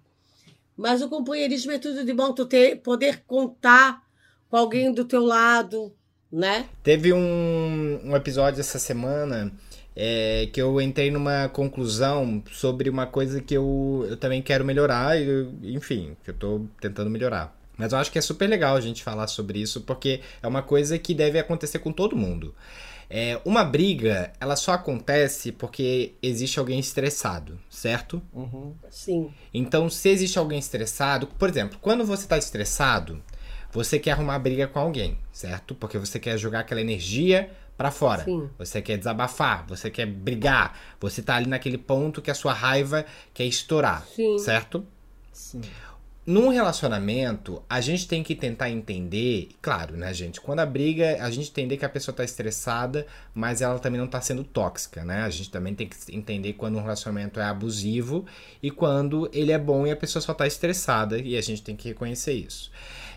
Mas o companheirismo é tudo de bom. Tu ter, poder contar com alguém do teu lado né? Teve um, um episódio essa semana é, que eu entrei numa conclusão sobre uma coisa que eu, eu também quero melhorar, e, enfim, que eu tô tentando melhorar. Mas eu acho que é super legal a gente falar sobre isso, porque é uma coisa que deve acontecer com todo mundo. É, uma briga, ela só acontece porque existe alguém estressado, certo? Uhum. Sim. Então, se existe alguém estressado, por exemplo, quando você tá estressado, você quer arrumar briga com alguém, certo? Porque você quer jogar aquela energia para fora. Sim. Você quer desabafar, você quer brigar, você tá ali naquele ponto que a sua raiva quer estourar, Sim. certo? Sim. Num relacionamento, a gente tem que tentar entender, claro, né, gente? Quando a briga, a gente entender que a pessoa tá estressada, mas ela também não tá sendo tóxica, né? A gente também tem que entender quando um relacionamento é abusivo e quando ele é bom e a pessoa só tá estressada, e a gente tem que reconhecer isso.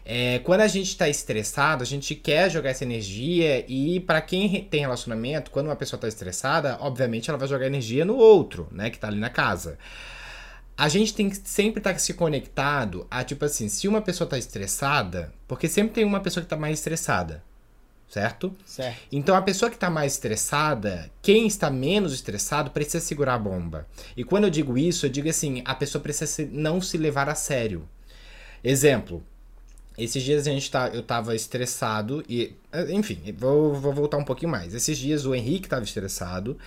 É, quando a gente tá estressado, a gente quer jogar essa energia e para quem tem relacionamento, quando uma pessoa tá estressada, obviamente ela vai jogar energia no outro, né, que tá ali na casa. A gente tem que sempre estar se conectado a, tipo assim, se uma pessoa tá estressada, porque sempre tem uma pessoa que tá mais estressada, certo? Certo. Então a pessoa que está mais estressada, quem está menos estressado precisa segurar a bomba. E quando eu digo isso, eu digo assim, a pessoa precisa se- não se levar a sério. Exemplo, esses dias a gente tá, eu tava estressado e, enfim, vou, vou voltar um pouquinho mais. Esses dias o Henrique tava estressado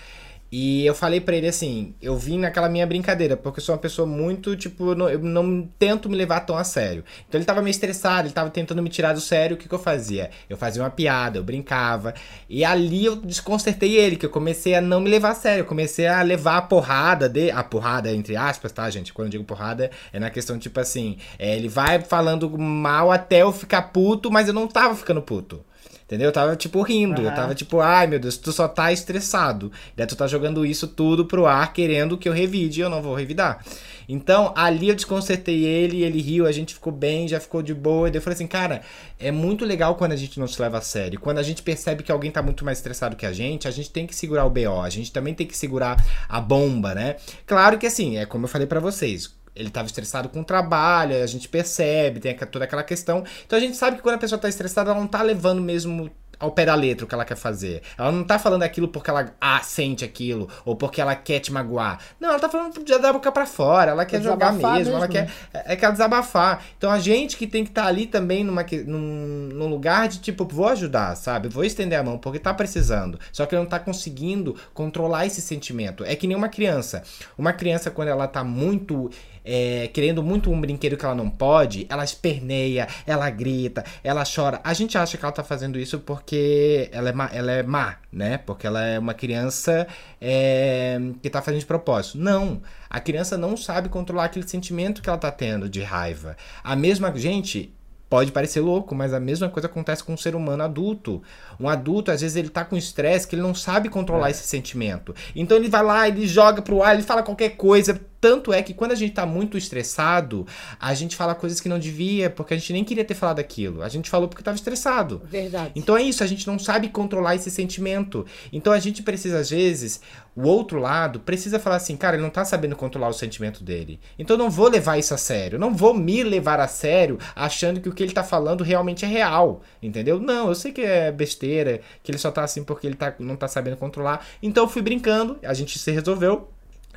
e eu falei pra ele assim, eu vim naquela minha brincadeira, porque eu sou uma pessoa muito, tipo, eu não, eu não tento me levar tão a sério. Então ele tava meio estressado, ele tava tentando me tirar do sério, o que que eu fazia? Eu fazia uma piada, eu brincava, e ali eu desconcertei ele, que eu comecei a não me levar a sério, eu comecei a levar a porrada, de, a porrada entre aspas, tá, gente? Quando eu digo porrada, é na questão, tipo assim, é, ele vai falando mal até eu ficar puto, mas eu não tava ficando puto. Entendeu? Eu tava, tipo, rindo. Eu Aham. tava, tipo, ai meu Deus, tu só tá estressado. Daí tu tá jogando isso tudo pro ar, querendo que eu revide e eu não vou revidar. Então, ali eu desconcertei ele, ele riu, a gente ficou bem, já ficou de boa. E daí eu falei assim, cara, é muito legal quando a gente não se leva a sério. Quando a gente percebe que alguém tá muito mais estressado que a gente, a gente tem que segurar o BO, a gente também tem que segurar a bomba, né? Claro que assim, é como eu falei pra vocês. Ele tava estressado com o trabalho, a gente percebe, tem toda aquela questão. Então a gente sabe que quando a pessoa tá estressada, ela não tá levando mesmo ao pé da letra o que ela quer fazer. Ela não tá falando aquilo porque ela ah, sente aquilo, ou porque ela quer te magoar. Não, ela tá falando de da boca pra fora, ela quer jogar desabafar mesmo, ela mesmo, quer, é, é quer desabafar. Então a gente que tem que estar ali também numa, num, num lugar de tipo, vou ajudar, sabe? Vou estender a mão porque tá precisando. Só que não tá conseguindo controlar esse sentimento. É que nem uma criança. Uma criança, quando ela tá muito. É, querendo muito um brinquedo que ela não pode, ela esperneia, ela grita, ela chora. A gente acha que ela tá fazendo isso porque ela é má, ela é má né? Porque ela é uma criança é, que tá fazendo de propósito. Não. A criança não sabe controlar aquele sentimento que ela tá tendo de raiva. A mesma gente. Pode parecer louco, mas a mesma coisa acontece com um ser humano adulto. Um adulto, às vezes, ele tá com estresse que ele não sabe controlar esse sentimento. Então ele vai lá, ele joga pro ar, ele fala qualquer coisa. Tanto é que quando a gente tá muito estressado, a gente fala coisas que não devia, porque a gente nem queria ter falado aquilo. A gente falou porque tava estressado. Verdade. Então é isso, a gente não sabe controlar esse sentimento. Então a gente precisa, às vezes, o outro lado precisa falar assim, cara, ele não tá sabendo controlar o sentimento dele. Então eu não vou levar isso a sério. Não vou me levar a sério achando que o que ele tá falando realmente é real. Entendeu? Não, eu sei que é besteira, que ele só tá assim porque ele tá, não tá sabendo controlar. Então eu fui brincando, a gente se resolveu.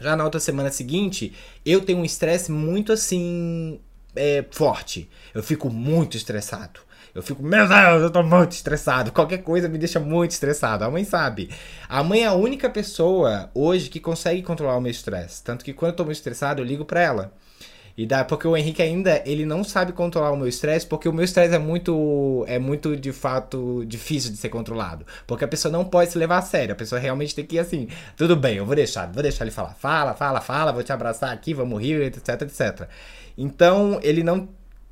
Já na outra semana seguinte, eu tenho um estresse muito assim. é, forte. Eu fico muito estressado. Eu fico, meu Deus, eu tô muito estressado. Qualquer coisa me deixa muito estressado. A mãe sabe. A mãe é a única pessoa hoje que consegue controlar o meu estresse. Tanto que quando eu tô muito estressado, eu ligo pra ela. E dá, porque o Henrique ainda, ele não sabe controlar o meu estresse, porque o meu estresse é muito, é muito, de fato, difícil de ser controlado. Porque a pessoa não pode se levar a sério, a pessoa realmente tem que ir assim, tudo bem, eu vou deixar, vou deixar ele falar, fala, fala, fala, vou te abraçar aqui, vamos rir, etc, etc. Então, ele não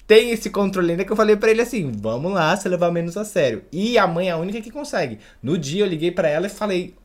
tem esse controle ainda que eu falei pra ele assim, vamos lá, se levar menos a sério. E a mãe é a única que consegue. No dia eu liguei pra ela e falei,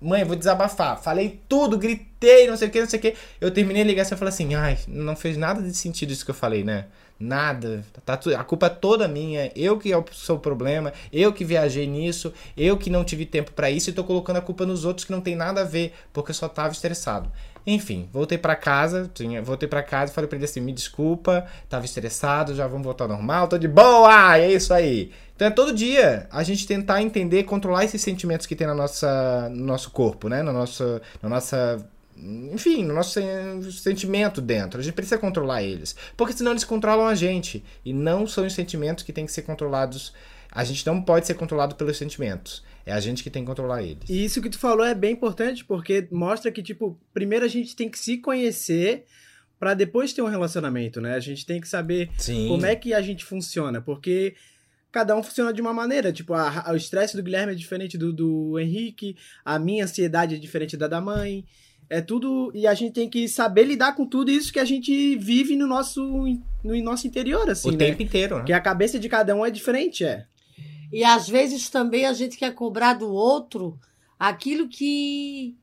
mãe, vou desabafar. Falei tudo, gritei, não sei o que, não sei o que. Eu terminei a ligação e falei assim, ai, não fez nada de sentido isso que eu falei, né? Nada. Tá, a culpa é toda minha. Eu que sou o problema. Eu que viajei nisso. Eu que não tive tempo pra isso e tô colocando a culpa nos outros que não tem nada a ver, porque eu só tava estressado. Enfim, voltei pra casa, tinha, voltei pra casa e falei pra ele assim: "Me desculpa, tava estressado, já vamos voltar ao normal, tô de boa". É isso aí. Então é todo dia a gente tentar entender, controlar esses sentimentos que tem na nossa, no nosso corpo, né? Na nossa, na nossa enfim, no nosso sen- sentimento dentro. A gente precisa controlar eles. Porque senão eles controlam a gente. E não são os sentimentos que têm que ser controlados. A gente não pode ser controlado pelos sentimentos. É a gente que tem que controlar eles. E isso que tu falou é bem importante, porque mostra que, tipo, primeiro a gente tem que se conhecer pra depois ter um relacionamento, né? A gente tem que saber Sim. como é que a gente funciona, porque cada um funciona de uma maneira. Tipo, a- a- o estresse do Guilherme é diferente do, do Henrique, a minha ansiedade é diferente da da mãe. É tudo. E a gente tem que saber lidar com tudo isso que a gente vive no nosso, no nosso interior, assim, o né? tempo inteiro, né? Porque a cabeça de cada um é diferente, é. E às vezes também a gente quer cobrar do outro aquilo que,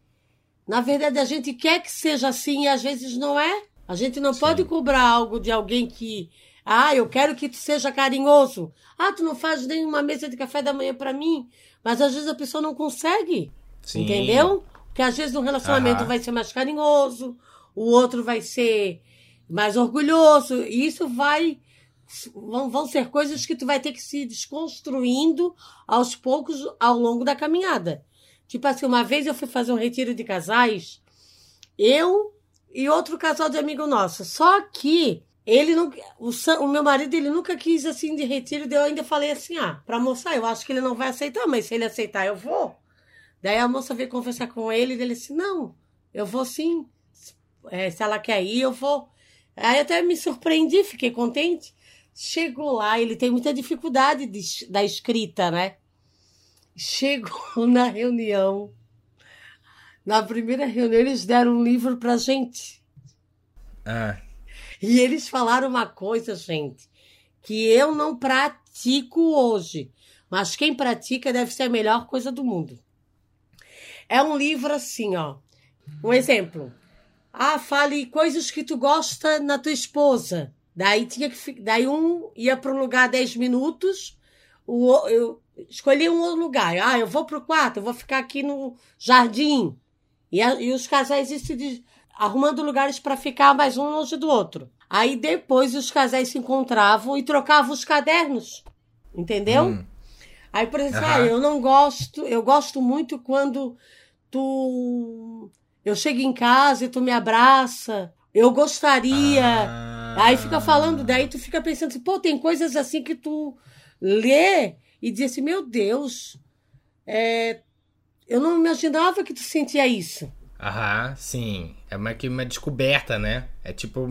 na verdade, a gente quer que seja assim e às vezes não é. A gente não Sim. pode cobrar algo de alguém que, ah, eu quero que tu seja carinhoso. Ah, tu não faz nenhuma mesa de café da manhã pra mim. Mas às vezes a pessoa não consegue. Sim. Entendeu? Porque às vezes um relacionamento Aham. vai ser mais carinhoso, o outro vai ser mais orgulhoso, e isso vai. Vão, vão ser coisas que tu vai ter que se desconstruindo aos poucos ao longo da caminhada. Tipo assim, uma vez eu fui fazer um retiro de casais, eu e outro casal de amigo nosso. Só que ele não. O, o meu marido ele nunca quis assim de retiro, eu ainda falei assim: ah, pra moça, eu acho que ele não vai aceitar, mas se ele aceitar, eu vou. Daí a moça veio conversar com ele e ele disse: Não, eu vou sim. É, se ela quer ir, eu vou. Aí até me surpreendi, fiquei contente. Chegou lá, ele tem muita dificuldade de da escrita, né? Chegou na reunião. Na primeira reunião, eles deram um livro pra gente. Ah, E eles falaram uma coisa, gente, que eu não pratico hoje, mas quem pratica deve ser a melhor coisa do mundo. É um livro assim, ó. Um exemplo. Ah, fale coisas que tu gosta na tua esposa. Daí tinha que daí um ia para um lugar 10 minutos, o eu escolhi um outro lugar. Ah, eu vou pro quarto, eu vou ficar aqui no jardim. E, a- e os casais se arrumando lugares para ficar mais um longe do outro. Aí depois os casais se encontravam e trocavam os cadernos. Entendeu? hum, Aí, por exemplo, Aham. ah, eu não gosto, eu gosto muito quando tu. Eu chego em casa e tu me abraça. Eu gostaria. ah. Aí fica falando, daí tu fica pensando assim, pô, tem coisas assim que tu lê e diz assim, meu Deus, é, eu não imaginava que tu sentia isso. Aham, sim. É uma, que uma descoberta, né? É tipo.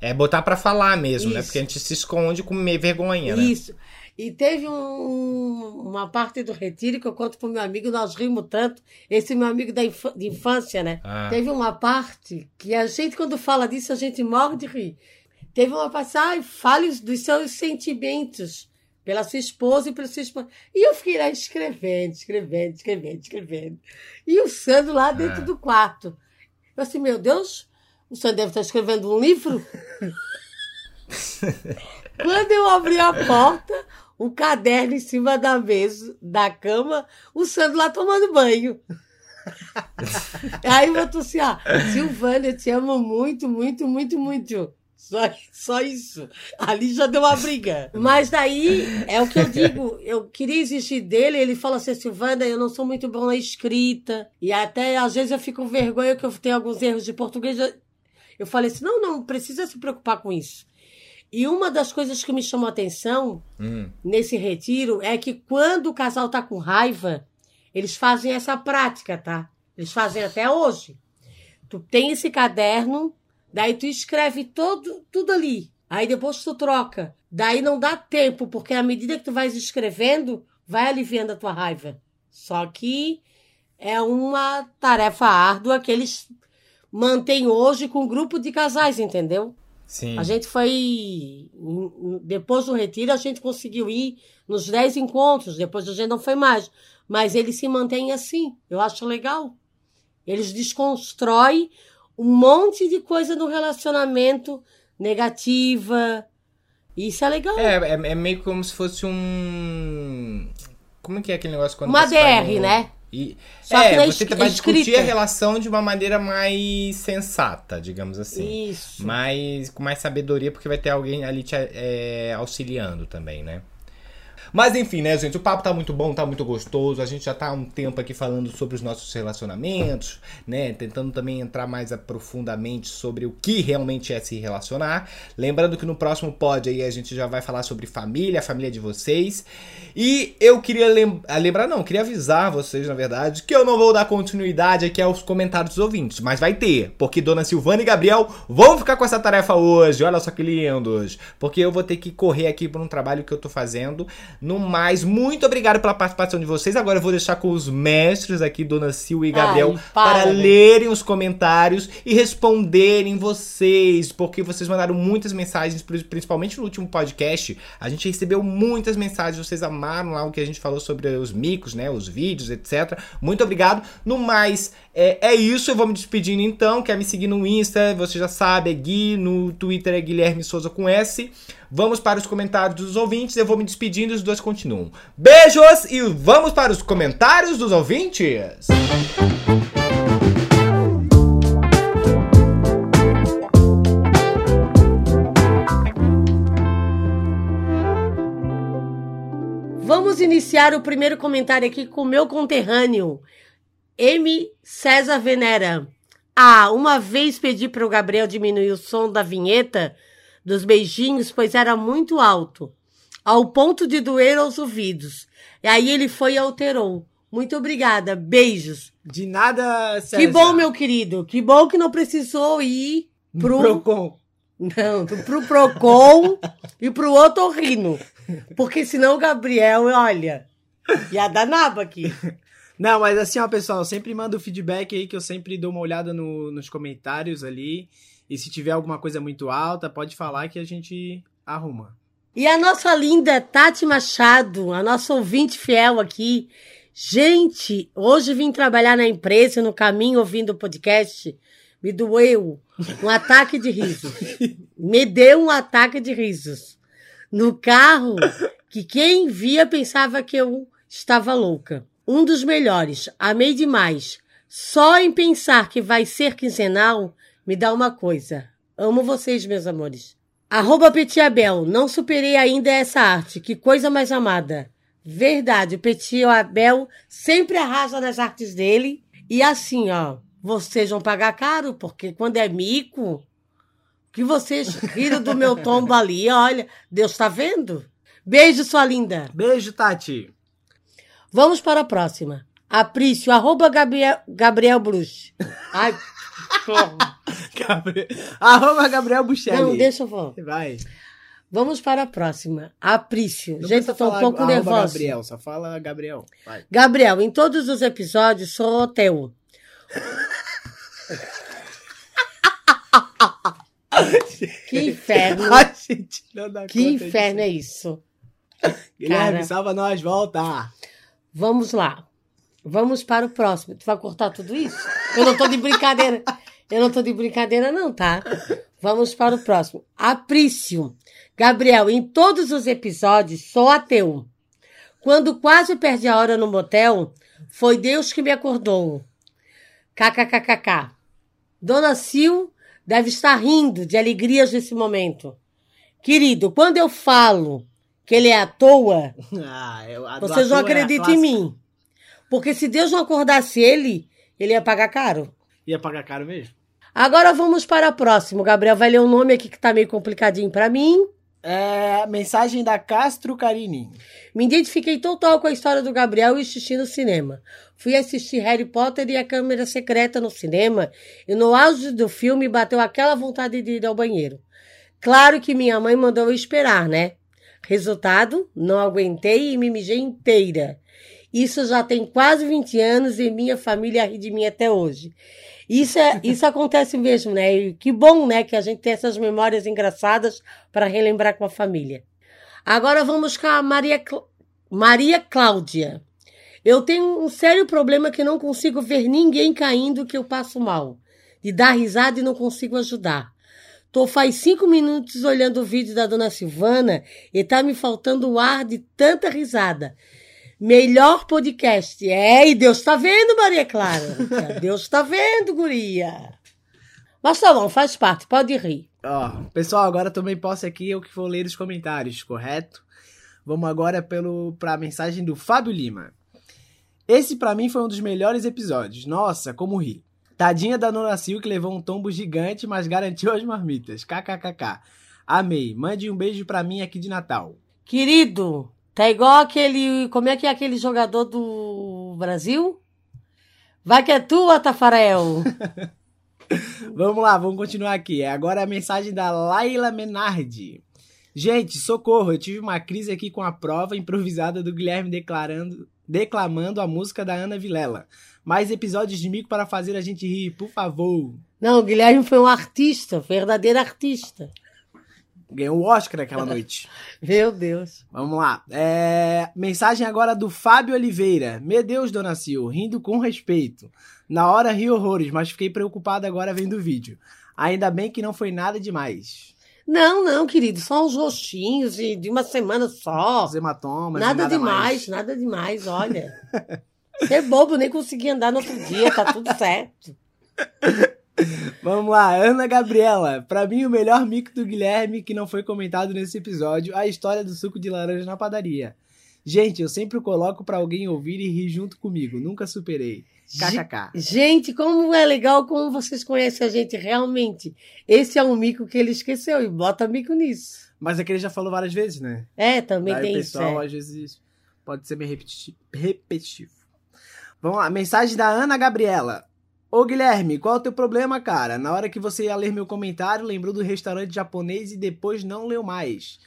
É botar pra falar mesmo, né? Isso. Porque a gente se esconde com meio vergonha, né? Isso. E teve um- uma parte do retiro que eu conto pro meu amigo, nós rimos tanto. Esse meu amigo da de infância, né? Ah. Teve uma parte que a gente, quando fala disso, a gente morre de rir. Teve uma parte, ai, fale dos seus sentimentos pela sua esposa e pela sua esposa. E eu fiquei lá escrevendo, escrevendo, escrevendo, escrevendo. E o Sandro lá dentro Ah. do quarto. Eu assim, meu Deus, o Sandro deve estar escrevendo um livro? Quando eu abri a porta, o caderno em cima da mesa, da cama, o Sandro lá tomando banho. Aí eu tô assim, ó, Silvana, eu te amo muito, muito, muito, muito. Só, só isso. Ali já deu uma briga. Mas daí, é o que eu digo, eu queria exigir dele, ele fala assim, Silvana, eu não sou muito bom na escrita. E até, às vezes, eu fico com vergonha que eu tenho alguns erros de português. Eu- falei assim, não, não precisa se preocupar com isso. E uma das coisas que me chamou a atenção Hum. nesse retiro é que quando o casal tá com raiva, eles fazem essa prática, tá? Eles fazem até hoje. Tu tem esse caderno, daí tu escreve todo, tudo ali. Aí depois tu troca. Daí não dá tempo, porque à medida que tu vais escrevendo, vai aliviando a tua raiva. Só que é uma tarefa árdua que eles mantêm hoje com um grupo de casais, entendeu? Sim. A gente foi. Depois do retiro, a gente conseguiu ir nos 10 encontros. Depois a gente não foi mais. Mas eles se mantêm assim. Eu acho legal. Eles desconstroem um monte de coisa no relacionamento negativa. Isso é legal. É, é, é meio como se fosse um. Como é que é aquele negócio quando Uma DR, no- né? E, Só que é, na você vai discutir escrita. a relação de uma maneira mais sensata, digamos assim. Isso. Mas com mais sabedoria, porque vai ter alguém ali te é, auxiliando também, né? Mas enfim, né, gente? O papo tá muito bom, tá muito gostoso. A gente já tá há um tempo aqui falando sobre os nossos relacionamentos, né? Tentando também entrar mais aprofundamente sobre o que realmente é se relacionar. Lembrando que no próximo pod aí a gente já vai falar sobre família, a família de vocês. E eu queria lem ah, lembrar, não, queria avisar vocês, na verdade, que eu não vou dar continuidade aqui aos comentários dos ouvintes, mas vai ter, porque Dona Silvana e Gabriel vão ficar com essa tarefa hoje. Olha só que lindos. Porque eu vou ter que correr aqui por um trabalho que eu tô fazendo. No mais, muito obrigado pela participação de vocês. Agora eu vou deixar com os mestres aqui, Dona Sil e Gabriel, Ai, para, para lerem os comentários e responderem vocês, porque vocês mandaram muitas mensagens, pri- principalmente no último podcast. A gente recebeu muitas mensagens, vocês amaram lá o que a gente falou sobre os micos, né, os vídeos, etc. Muito obrigado. No mais, é, é isso. Eu vou me despedindo então. Quer me seguir no Insta, você já sabe, é Gui. No Twitter é Guilherme Souza com S. Vamos para os comentários dos ouvintes. Eu vou me despedindo e os dois continuam. Beijos e vamos para os comentários dos ouvintes. Vamos iniciar o primeiro comentário aqui com o meu conterrâneo, M. César Venera. Ah, uma vez pedi para o Gabriel diminuir o som da vinheta dos beijinhos, pois era muito alto, ao ponto de doer aos ouvidos. E aí ele foi e alterou. Muito obrigada. Beijos. De nada, César. Que bom, meu querido. Que bom que não precisou ir pro, Procon. não, pro Procon e pro Otorrino. Porque senão o Gabriel, olha, ia dar naba aqui. Não, mas assim, ó, pessoal, sempre manda o feedback aí que eu sempre dou uma olhada no- nos comentários ali. E se tiver alguma coisa muito alta, pode falar que a gente arruma. E a nossa linda Tati Machado, a nossa ouvinte fiel aqui. Gente, hoje vim trabalhar na empresa, no caminho ouvindo o podcast. Me doeu um ataque de risos. Me deu um ataque de risos. No carro, que quem via pensava que eu estava louca. Um dos melhores, amei demais. Só em pensar que vai ser quinzenal, me dá uma coisa. Amo vocês, meus amores. Arroba Petiabel, não superei ainda essa arte. Que coisa mais amada. Verdade, o Petit Abel sempre arrasa nas artes dele. E assim, ó, vocês vão pagar caro, porque quando é mico, que vocês riram do meu tombo ali, olha, Deus tá vendo? Beijo, sua linda. Beijo, Tati. Vamos para a próxima. Aprício, arroba Gabriel, Gabriel Bruch. Ai, porra. Gabriel... Arroba Gabriel Buchelli. Não, deixa eu falar. Vai. Vamos para a próxima. Aprício. Não Gente, eu tô um pouco nervosa. Gabriel, só fala Gabriel. Vai. Gabriel, em todos os episódios sou hotel. que inferno. Gente Que inferno é disso. isso. Guilherme, Cara. salva nós, volta. Vamos lá. Vamos para o próximo. Tu vai cortar tudo isso? Eu não tô de brincadeira. Eu não tô de brincadeira, não, tá? Vamos para o próximo. Aprício. Gabriel, em todos os episódios, sou ateu. Quando quase perdi a hora no motel, foi Deus que me acordou. KKKKK. Dona Sil deve estar rindo de alegrias nesse momento. Querido, quando eu falo que ele é à toa, Ah, eu, do vocês não é acreditam em clássica. mim. Porque se Deus não acordasse ele, ele ia pagar caro. Ia pagar caro mesmo? Agora vamos para a próxima. O Gabriel vai ler um nome aqui que tá meio complicadinho para mim. É, mensagem da Castro Carini. Me identifiquei total com a história do Gabriel e assisti no cinema. Fui assistir Harry Potter e a Câmara Secreta no cinema e no auge do filme bateu aquela vontade de ir ao banheiro. Claro que minha mãe mandou eu esperar, né? Resultado, não aguentei e me mijei inteira. Isso já tem quase 20 anos e minha família ri de mim até hoje. Isso, é, isso acontece mesmo, né? E que bom, né, que a gente tem essas memórias engraçadas para relembrar com a família. Agora vamos com a Maria, Cl- Maria Cláudia. Eu tenho um sério problema que não consigo ver ninguém caindo que eu passo mal. De dar risada e não consigo ajudar. Tô faz cinco minutos olhando o vídeo da dona Silvana e tá me faltando o ar de tanta risada. Melhor podcast. É, e Deus tá vendo, Maria Clara. Deus tá vendo, guria. Mas tá bom, faz parte, pode rir. Ó, pessoal, agora também posso aqui eu que vou ler os comentários, correto? Vamos agora pelo pra mensagem do Fábio Lima. Esse pra mim foi um dos melhores episódios. Nossa, como ri. Tadinha da Nona Sil que levou um tombo gigante, mas garantiu as marmitas. KKKK. Amei. Mande um beijo pra mim aqui de Natal. Querido, tá igual aquele. Como é que é aquele jogador do Brasil? Vai que é tua, Tafarel. Vamos lá, vamos continuar aqui. Agora a mensagem da Laila Menardi. Gente, socorro, eu tive uma crise aqui com a prova improvisada do Guilherme declarando, declamando a música da Ana Vilela. Mais episódios de mico para fazer a gente rir, por favor. Não, o Guilherme foi um artista, verdadeiro artista. Ganhou o Oscar aquela noite. Meu Deus. Vamos lá. É, Mensagem agora do Fábio Oliveira. Meu Deus, dona Sil, rindo com respeito. Na hora ri horrores, mas fiquei preocupado agora vendo o vídeo. Ainda bem que não foi nada demais. Não, não, querido, só uns rostinhos de, de uma semana só. Os hematomas. Nada, nada demais, mais. nada demais, olha. Você é bobo, nem consegui andar no outro dia, tá tudo certo. Vamos lá, Ana Gabriela. Pra mim, o melhor mico do Guilherme que não foi comentado nesse episódio, a história do suco de laranja na padaria. Gente, eu sempre coloco pra alguém ouvir e rir junto comigo. Nunca superei. KKK. Gente, como é legal como vocês conhecem a gente realmente. Esse é um mico que ele esqueceu e bota mico nisso. Mas é que ele já falou várias vezes, né? É, também Daí o tem isso. pessoal, é. às vezes, pode ser meio repeti- repetitivo. Vamos lá, mensagem da Ana Gabriela. Ô Guilherme, qual é o teu problema, cara? Na hora que você ia ler meu comentário, lembrou do restaurante japonês e depois não leu mais.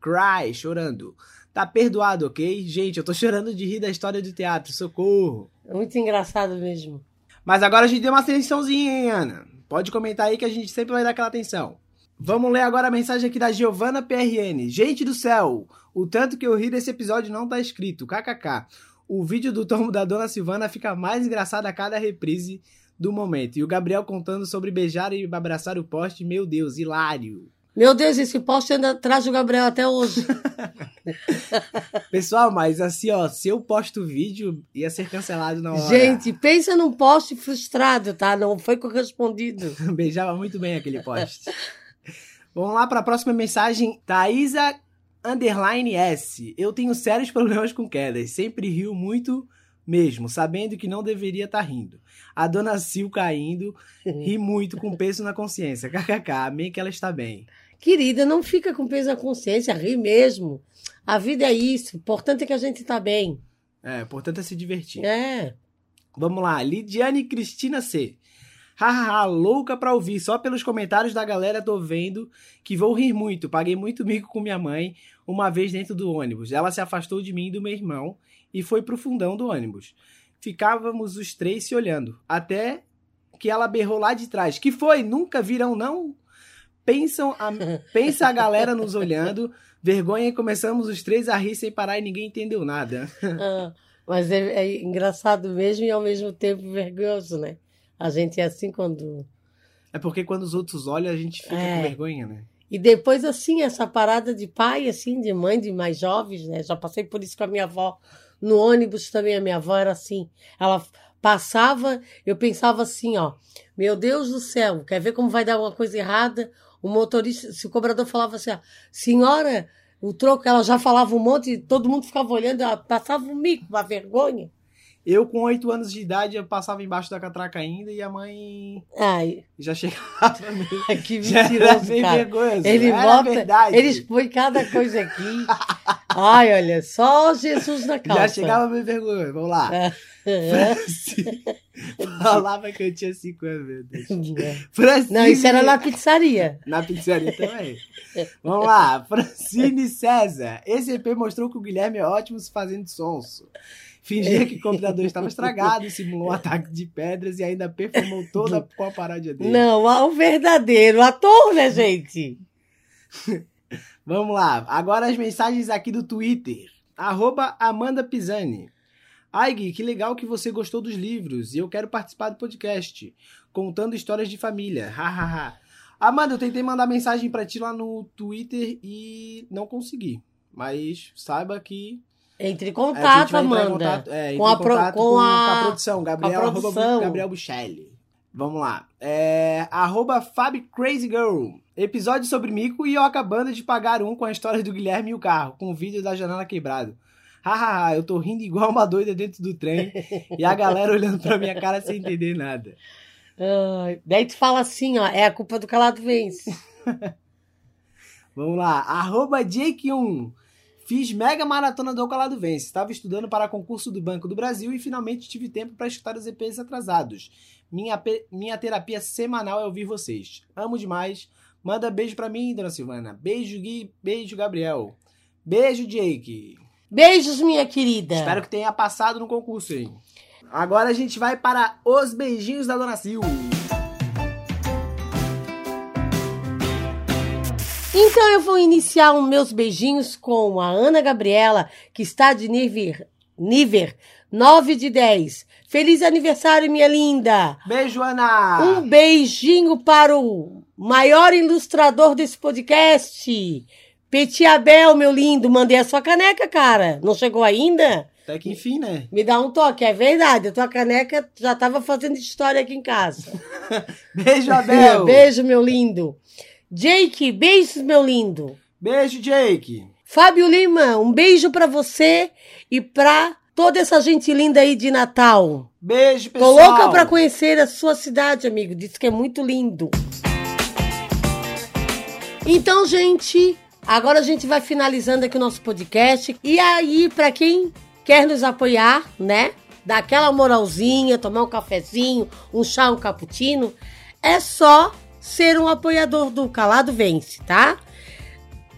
Cry, chorando. Tá perdoado, ok? Gente, eu tô chorando de rir da história do teatro, socorro. É Muito engraçado mesmo. Mas agora a gente deu uma atençãozinha, hein, Ana? Pode comentar aí que a gente sempre vai dar aquela atenção. Vamos ler agora a mensagem aqui da Giovana PRN. Gente do céu, o tanto que eu ri desse episódio não tá escrito. KKK. O vídeo do tombo da Dona Silvana fica mais engraçado a cada reprise do momento. E o Gabriel contando sobre beijar e abraçar o poste. Meu Deus, hilário. Meu Deus, esse poste anda atrás do Gabriel até hoje. Pessoal, mas assim, ó, se eu posto o vídeo, ia ser cancelado na hora. Gente, pensa num poste frustrado, tá? Não foi correspondido. Beijava muito bem aquele post. Vamos lá para a próxima mensagem. Thaisa underline S. Eu tenho sérios problemas com quedas. Sempre rio muito mesmo, sabendo que não deveria estar rindo. A dona Sil caindo, ri muito com peso na consciência. KKK, amém que ela está bem. Querida, não fica com peso na consciência, ri mesmo. A vida é isso. O importante é que a gente tá bem. É, portanto é se divertir. É. Vamos lá, Lidiane Cristina C. Hahaha, louca pra ouvir. Só pelos comentários da galera tô vendo que vou rir muito. Paguei muito mico com minha mãe uma vez dentro do ônibus. Ela se afastou de mim e do meu irmão e foi pro fundão do ônibus. Ficávamos os três se olhando. Até que ela berrou lá de trás. Que foi? Nunca viram, não? Pensam a, pensa a galera nos olhando. Vergonha e começamos os três a rir sem parar e ninguém entendeu nada. Ah, mas é, é engraçado mesmo e ao mesmo tempo vergonhoso, né? A gente é assim quando. É porque quando os outros olham, a gente fica É. com vergonha, né? E depois, assim, essa parada de pai, assim, de mãe, de mais jovens, né? Já passei por isso com a minha avó. No ônibus também, a minha avó era assim. Ela passava, eu pensava assim, ó. Meu Deus do céu, quer ver como vai dar uma coisa errada? O motorista, se o cobrador falava assim, ó, senhora, o troco, ela já falava um monte, todo mundo ficava olhando, ela passava um mico, uma vergonha. Eu, com oito anos de idade, eu passava embaixo da catraca ainda e a mãe Ai, já chegava meio... que Já mentiroso, bem cara. vergonhoso. Ele era bota, verdade. ele expõe cada coisa aqui. Ai, olha, só Jesus na calça. Já chegava meio vergonhoso. Vamos lá. É. Francine... Falava que eu tinha cinco anos, meu Deus. É. Francine... Não, isso era na pizzaria. Na pizzaria também. Vamos lá. Francine César. Esse EP mostrou que o Guilherme é ótimo se fazendo sonso. Fingia que o computador estava estragado, simulou um ataque de pedras e ainda performou toda com a paródia dele. Não, o verdadeiro ator, né, gente? Vamos lá. Agora as mensagens aqui do Twitter. Arroba Amanda Pisani. Ai, Gui, que legal que você gostou dos livros e eu quero participar do podcast, contando histórias de família. Hahaha. Amanda, eu tentei mandar mensagem pra ti lá no Twitter e não consegui. Mas saiba que. Entre em contato, Amanda. contato, é, Com a pro- com com, a- com a produção. Gabriel, a arroba produção. Gabriel Buchelli. Vamos lá. É, arroba Fab Crazy Girl. Episódio sobre mico e eu acabando de pagar um com a história do Guilherme e o carro, com o vídeo da janela quebrado. Hahaha, eu tô rindo igual uma doida dentro do trem e a galera olhando pra minha cara sem entender nada. Ai, daí tu fala assim, ó, é a culpa do calado vence. Vamos lá. Arroba Jake1. Fiz mega maratona do Calado Vence. Estava estudando para concurso do Banco do Brasil e finalmente tive tempo para escutar os EPs atrasados. Minha, minha terapia semanal é ouvir vocês. Amo demais. Manda beijo pra mim, dona Silvana. Beijo, Gui. Beijo, Gabriel. Beijo, Jake. Beijos, minha querida. Espero que tenha passado no concurso, hein? Agora a gente vai para os beijinhos da dona Sil. Então eu vou iniciar os meus beijinhos com a Ana Gabriela, que está de nível, nível 9 de 10. Feliz aniversário, minha linda! Beijo, Ana. Um beijinho para o maior ilustrador desse podcast, Petit Abel, meu lindo. Mandei a sua caneca, cara. Não chegou ainda? Até que enfim, né? Me dá um toque, é verdade. A tua caneca já estava fazendo história aqui em casa. Beijo, Abel. Beijo, meu lindo. Jake, beijos, meu lindo. Beijo, Jake. Fábio Lima, um beijo pra você e pra toda essa gente linda aí de Natal. Beijo, Tô pessoal. louca pra conhecer a sua cidade, amigo. Diz que é muito lindo. Então, gente, agora a gente vai finalizando aqui o nosso podcast. E aí, pra quem quer nos apoiar, né? Dar aquela moralzinha, tomar um cafezinho, um chá, um cappuccino, é só ser um apoiador do Calado Vence, tá?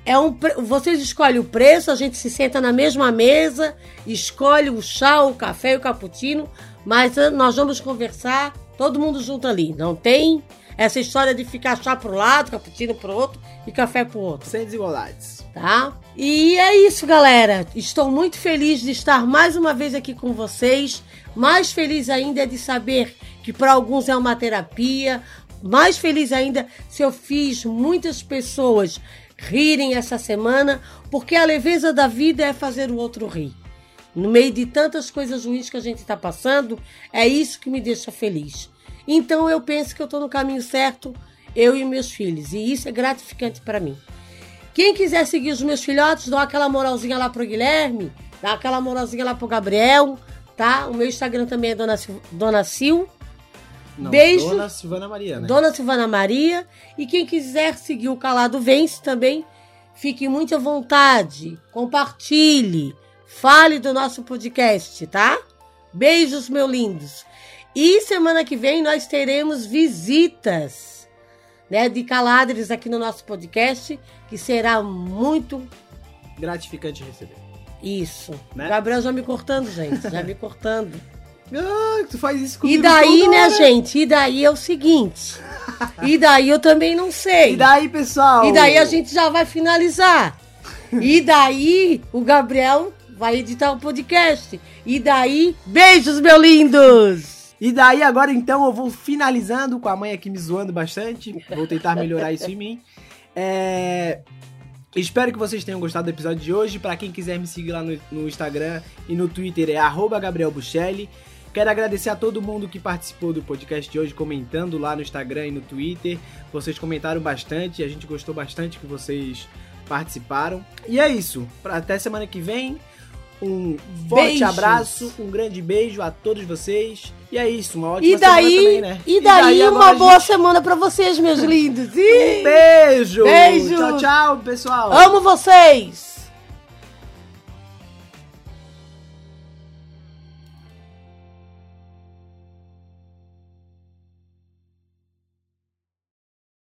É um, vocês escolhem o preço, a gente se senta na mesma mesa, escolhe o chá, o café e o cappuccino, mas ah, nós vamos conversar todo mundo junto ali. Não tem essa história de ficar chá pro lado, cappuccino pro outro e café pro outro Sem desigualdades. tá? E é isso, galera. Estou muito feliz de estar mais uma vez aqui com vocês. Mais feliz ainda é de saber que para alguns é uma terapia. Mais feliz ainda se eu fiz muitas pessoas rirem essa semana, porque a leveza da vida é fazer o outro rir. No meio de tantas coisas ruins que a gente está passando, é isso que me deixa feliz. Então eu penso que eu estou no caminho certo, eu e meus filhos, e isso é gratificante para mim. Quem quiser seguir os meus filhotes, dá aquela moralzinha lá pro Guilherme, dá aquela moralzinha lá pro Gabriel, tá? O meu Instagram também é Dona, Sil- Dona Sil, Não, Beijo. Dona Silvana Maria, né? Dona Silvana Maria. E quem quiser seguir o Calado Vence também, fique muito à vontade, compartilhe, fale do nosso podcast, tá? Beijos, meus lindos. E semana que vem nós teremos visitas, né, de caladres aqui no nosso podcast, que será muito Gratificante receber. isso. Né? Gabriel já me cortando, gente, já me cortando. Ah, tu faz isso comigo E daí, né, hora. gente? E daí é o seguinte. E daí eu também não sei. E daí, pessoal? E daí a gente já vai finalizar. E daí o Gabriel vai editar o podcast. E daí, beijos, meus lindos! E daí, agora então, eu vou finalizando com a mãe aqui me zoando bastante. Vou tentar melhorar isso em mim. É... Espero que vocês tenham gostado do episódio de hoje. Pra quem quiser me seguir lá no, no Instagram e no Twitter é arroba Gabriel Buchelli. Quero agradecer a todo mundo que participou do podcast de hoje, comentando lá no Instagram e no Twitter. Vocês comentaram bastante, a gente gostou bastante que vocês participaram. E é isso. Até semana que vem. Um forte Beijos. abraço, um grande beijo a todos vocês. E é isso, uma ótima E daí, semana também, né? e daí, agora uma a boa gente- semana pra vocês, meus lindos. Um Ih, beijo! Beijo. Tchau, tchau, pessoal! amo vocês!